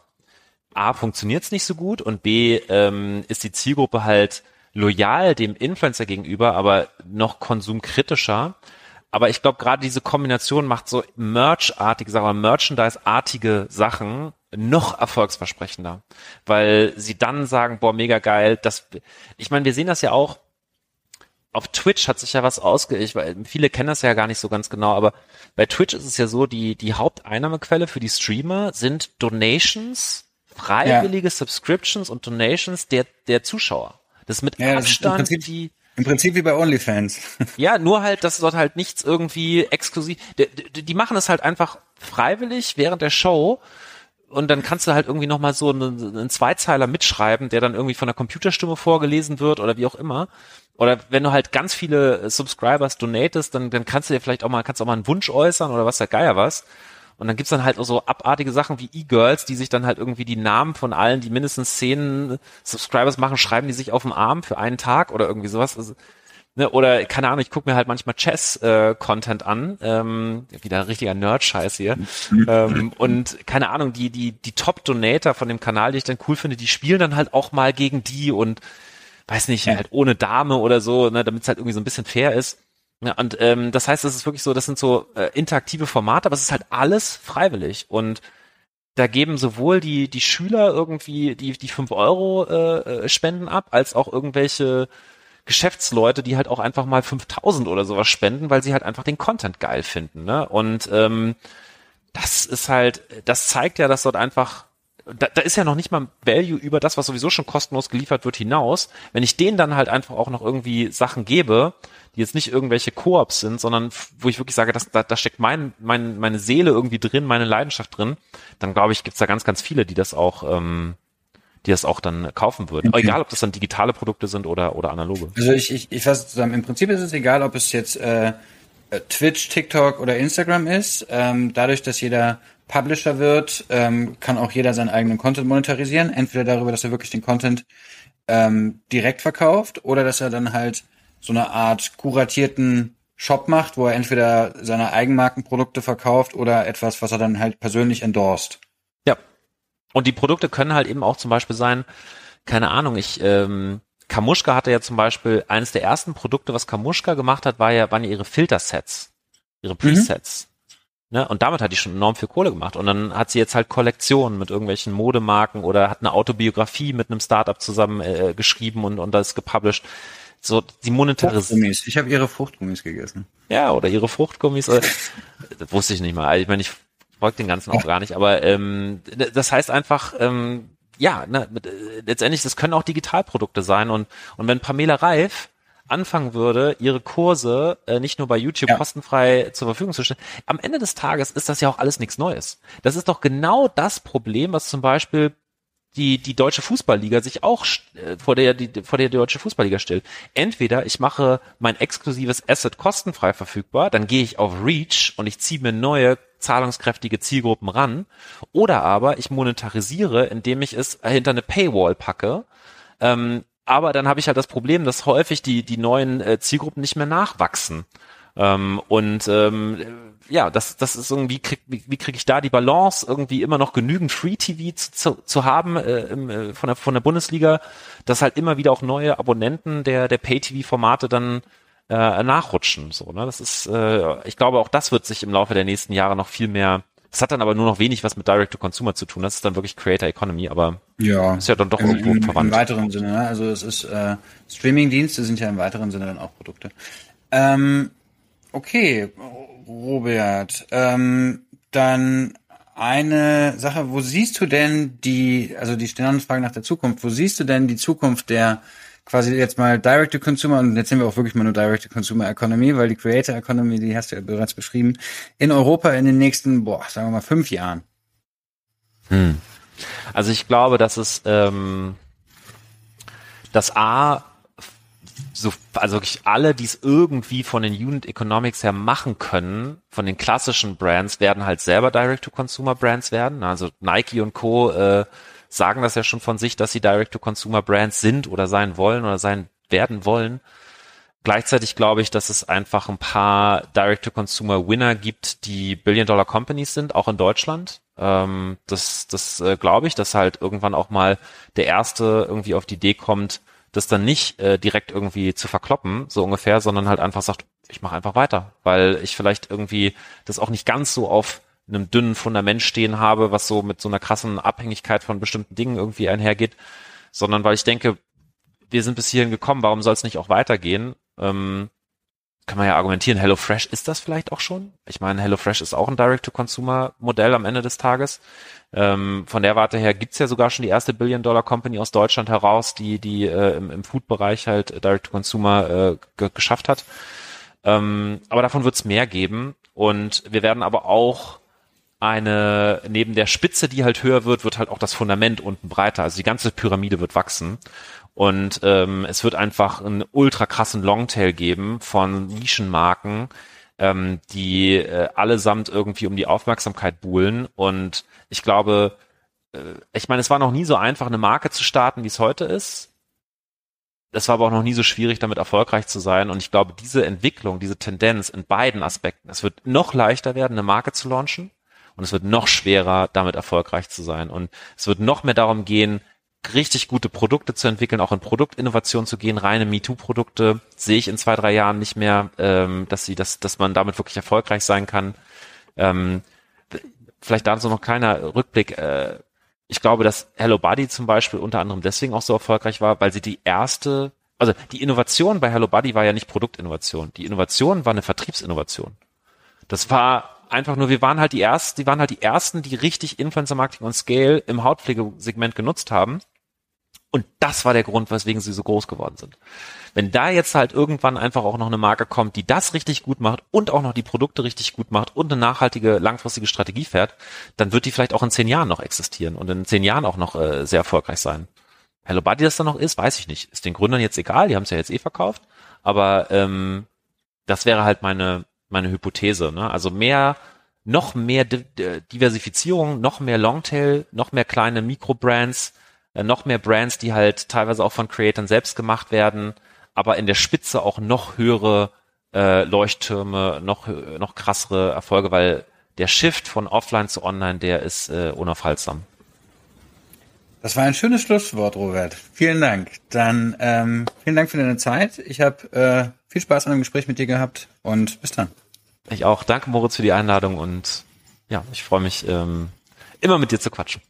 A, funktioniert's nicht so gut und B, ähm, ist die Zielgruppe halt loyal dem Influencer gegenüber, aber noch konsumkritischer. Aber ich glaube, gerade diese Kombination macht so Merch-artige Sachen, Merchandise-artige Sachen noch erfolgsversprechender, weil sie dann sagen, boah, mega geil, das, ich meine, wir sehen das ja auch, auf Twitch hat sich ja was ausge, ich, weil viele kennen das ja gar nicht so ganz genau, aber bei Twitch ist es ja so, die, die Haupteinnahmequelle für die Streamer sind Donations, freiwillige ja. Subscriptions und Donations der, der Zuschauer. Das ist mit ja, Abstand ist die, im Prinzip wie bei OnlyFans. *laughs* Ja, nur halt, dass dort halt nichts irgendwie exklusiv. Die, die machen es halt einfach freiwillig während der Show und dann kannst du halt irgendwie nochmal so einen, einen Zweizeiler mitschreiben, der dann irgendwie von der Computerstimme vorgelesen wird oder wie auch immer. Oder wenn du halt ganz viele Subscribers donatest, dann, dann kannst du dir vielleicht auch mal, kannst auch mal einen Wunsch äußern oder was der Geier was. Und dann gibt's dann halt auch so abartige Sachen wie E-Girls, die sich dann halt irgendwie die Namen von allen, die mindestens zehn Subscribers machen, schreiben die sich auf den Arm für einen Tag oder irgendwie sowas. Also, ne, oder keine Ahnung, ich gucke mir halt manchmal Chess-Content äh, an, ähm, wieder richtiger Nerd-Scheiß hier. ähm, und keine Ahnung, die, die, die Top-Donator von dem Kanal, die ich dann cool finde, die spielen dann halt auch mal gegen die und weiß nicht, ja. halt ohne Dame oder so, ne, damit es halt irgendwie so ein bisschen fair ist. Ja, und ähm, das heißt, es ist wirklich so, das sind so äh, interaktive Formate, aber es ist halt alles freiwillig und da geben sowohl die die Schüler irgendwie die die fünf Euro äh, äh Spenden ab, als auch irgendwelche Geschäftsleute, die halt auch einfach mal 5000 oder sowas spenden, weil sie halt einfach den Content geil finden. Ne? Und ähm, das ist halt, das zeigt ja, dass dort einfach da, da ist ja noch nicht mal Value über das, was sowieso schon kostenlos geliefert wird, hinaus. Wenn ich denen dann halt einfach auch noch irgendwie Sachen gebe, die jetzt nicht irgendwelche Koops sind, sondern wo ich wirklich sage, dass, da, da steckt mein, mein, meine Seele irgendwie drin, meine Leidenschaft drin, dann glaube ich, gibt's da ganz, ganz viele, die das auch, ähm, die das auch dann kaufen würden. Okay. Egal, ob das dann digitale Produkte sind oder, oder analoge. Also ich, ich, ich fasse zusammen, im Prinzip ist es egal, ob es jetzt äh, Twitch, TikTok oder Instagram ist. Ähm, dadurch, dass jeder Publisher wird, ähm, kann auch jeder seinen eigenen Content monetarisieren. Entweder darüber, dass er wirklich den Content ähm, direkt verkauft oder dass er dann halt so eine Art kuratierten Shop macht, wo er entweder seine Eigenmarkenprodukte verkauft oder etwas, was er dann halt persönlich endorst. Und die Produkte können halt eben auch zum Beispiel sein, keine Ahnung, ich, ähm, Kamuschka hatte ja zum Beispiel, eines der ersten Produkte, was Kamuschka gemacht hat, war ja, waren ja ihre Filtersets, ihre Presets. Mhm. Ne? Und damit hat die schon enorm viel Kohle gemacht. Und dann hat sie jetzt halt Kollektionen mit irgendwelchen Modemarken oder hat eine Autobiografie mit einem Startup zusammen äh, geschrieben und, und das gepublished. So, die monetarisieren. Ich habe ihre Fruchtgummis gegessen. Ja, oder ihre Fruchtgummis. Äh, *laughs* das wusste ich nicht mal. Ich meine, ich folge den ganzen auch gar nicht. Aber ähm, das heißt einfach, ähm, ja, ne, äh, letztendlich, das können auch Digitalprodukte sein. Und, und wenn Pamela Reif anfangen würde, ihre Kurse äh, nicht nur bei YouTube ja. kostenfrei zur Verfügung zu stellen. Am Ende des Tages ist das ja auch alles nichts Neues. Das ist doch genau das Problem, was zum Beispiel die, die deutsche Fußballliga sich auch äh, vor der die, vor der deutsche Fußballliga stellt. Entweder ich mache mein exklusives Asset kostenfrei verfügbar, dann gehe ich auf Reach und ich ziehe mir neue zahlungskräftige Zielgruppen ran, oder aber ich monetarisiere, indem ich es hinter eine Paywall packe, ähm, aber dann habe ich halt das Problem, dass häufig die, die neuen äh, Zielgruppen nicht mehr nachwachsen. Ähm, und ähm, ja, das, das ist irgendwie, krieg, wie, wie kriege ich da die Balance, irgendwie immer noch genügend Free-TV zu, zu, zu haben äh, im, äh, von, der, von der Bundesliga, dass halt immer wieder auch neue Abonnenten der, der Pay-TV-Formate dann äh, nachrutschen. So, ne? Das ist, äh, ich glaube, auch das wird sich im Laufe der nächsten Jahre noch viel mehr. Das hat dann aber nur noch wenig was mit Direct-to-Consumer zu tun. Das ist dann wirklich Creator Economy, aber Ja. Ist ja dann doch im, irgendwo im, verwandt. Im weiteren Sinne, ne? Also es ist äh, Streaming-Dienste sind ja im weiteren Sinne dann auch Produkte. Ähm, okay, Robert. Ähm, dann eine Sache, wo siehst du denn die, also die Standardfrage nach der Zukunft, wo siehst du denn die Zukunft der quasi jetzt mal Direct-to-Consumer und jetzt sind wir auch wirklich mal nur Direct-to-Consumer Economy, weil die Creator Economy, die hast du ja bereits beschrieben, in Europa in den nächsten, boah, sagen wir mal fünf Jahren? Hm. Also ich glaube, dass es ähm, das A so, also wirklich alle, die es irgendwie von den Unit Economics her machen können, von den klassischen Brands, werden halt selber Direct-to-Consumer-Brands werden. Also Nike und Co. Äh, sagen das ja schon von sich, dass sie Direct-to-Consumer-Brands sind oder sein wollen oder sein werden wollen. Gleichzeitig glaube ich, dass es einfach ein paar Direct-to-Consumer-Winner gibt, die Billion-Dollar-Companies sind, auch in Deutschland. Ähm, das das äh, glaube ich, dass halt irgendwann auch mal der Erste irgendwie auf die Idee kommt, das dann nicht äh, direkt irgendwie zu verkloppen, so ungefähr, sondern halt einfach sagt, ich mache einfach weiter, weil ich vielleicht irgendwie das auch nicht ganz so auf einem dünnen Fundament stehen habe, was so mit so einer krassen Abhängigkeit von bestimmten Dingen irgendwie einhergeht, sondern weil ich denke, wir sind bis hierhin gekommen, warum soll es nicht auch weitergehen? Ähm, kann man ja argumentieren, HelloFresh ist das vielleicht auch schon? Ich meine, HelloFresh ist auch ein Direct-to-Consumer-Modell am Ende des Tages. Ähm, von der Warte her gibt's ja sogar schon die erste Billion-Dollar-Company aus Deutschland heraus, die die äh, im, im Food-Bereich halt Direct-to-Consumer äh, geschafft hat. Ähm, aber davon wird's mehr geben und wir werden aber auch eine, neben der Spitze, die halt höher wird, wird halt auch das Fundament unten breiter. Also die ganze Pyramide wird wachsen. Und ähm, es wird einfach einen ultra krassen Longtail geben von Nischenmarken, ähm, die äh, allesamt irgendwie um die Aufmerksamkeit buhlen. Und ich glaube, äh, ich meine, es war noch nie so einfach, eine Marke zu starten, wie es heute ist. Es war aber auch noch nie so schwierig, damit erfolgreich zu sein. Und ich glaube, diese Entwicklung, diese Tendenz in beiden Aspekten, es wird noch leichter werden, eine Marke zu launchen. Und es wird noch schwerer, damit erfolgreich zu sein. Und es wird noch mehr darum gehen, richtig gute Produkte zu entwickeln, auch in Produktinnovation zu gehen. Reine MeToo-Produkte sehe ich in zwei, drei Jahren nicht mehr, ähm, dass sie, dass, dass man damit wirklich erfolgreich sein kann. Ähm, vielleicht dazu noch kleiner Rückblick. Äh, ich glaube, dass Hello Buddy zum Beispiel unter anderem deswegen auch so erfolgreich war, weil sie die erste, also die Innovation bei Hello Buddy war ja nicht Produktinnovation. Die Innovation war eine Vertriebsinnovation. Das war einfach nur, wir waren halt die ersten, die waren halt die ersten, die richtig Influencer Marketing und Scale im Hautpflegesegment genutzt haben. Und das war der Grund, weswegen sie so groß geworden sind. Wenn da jetzt halt irgendwann einfach auch noch eine Marke kommt, die das richtig gut macht und auch noch die Produkte richtig gut macht und eine nachhaltige, langfristige Strategie fährt, dann wird die vielleicht auch in zehn Jahren noch existieren und in zehn Jahren auch noch äh, sehr erfolgreich sein. Hello Buddy das dann noch ist, weiß ich nicht. Ist den Gründern jetzt egal, die haben es ja jetzt eh verkauft. Aber ähm, das wäre halt meine, meine Hypothese. Ne? Also mehr, noch mehr Diversifizierung, noch mehr Longtail, noch mehr kleine Mikrobrands, äh, noch mehr Brands, die halt teilweise auch von Creatoren selbst gemacht werden, aber in der Spitze auch noch höhere äh, Leuchttürme, noch, noch krassere Erfolge, weil der Shift von Offline zu Online, der ist äh, unaufhaltsam. Das war ein schönes Schlusswort, Robert. Vielen Dank. Dann ähm, vielen Dank für deine Zeit. Ich habe äh, viel Spaß an dem Gespräch mit dir gehabt und bis dann. Ich auch. Danke, Moritz, für die Einladung und ja, ich freue mich, ähm, immer mit dir zu quatschen.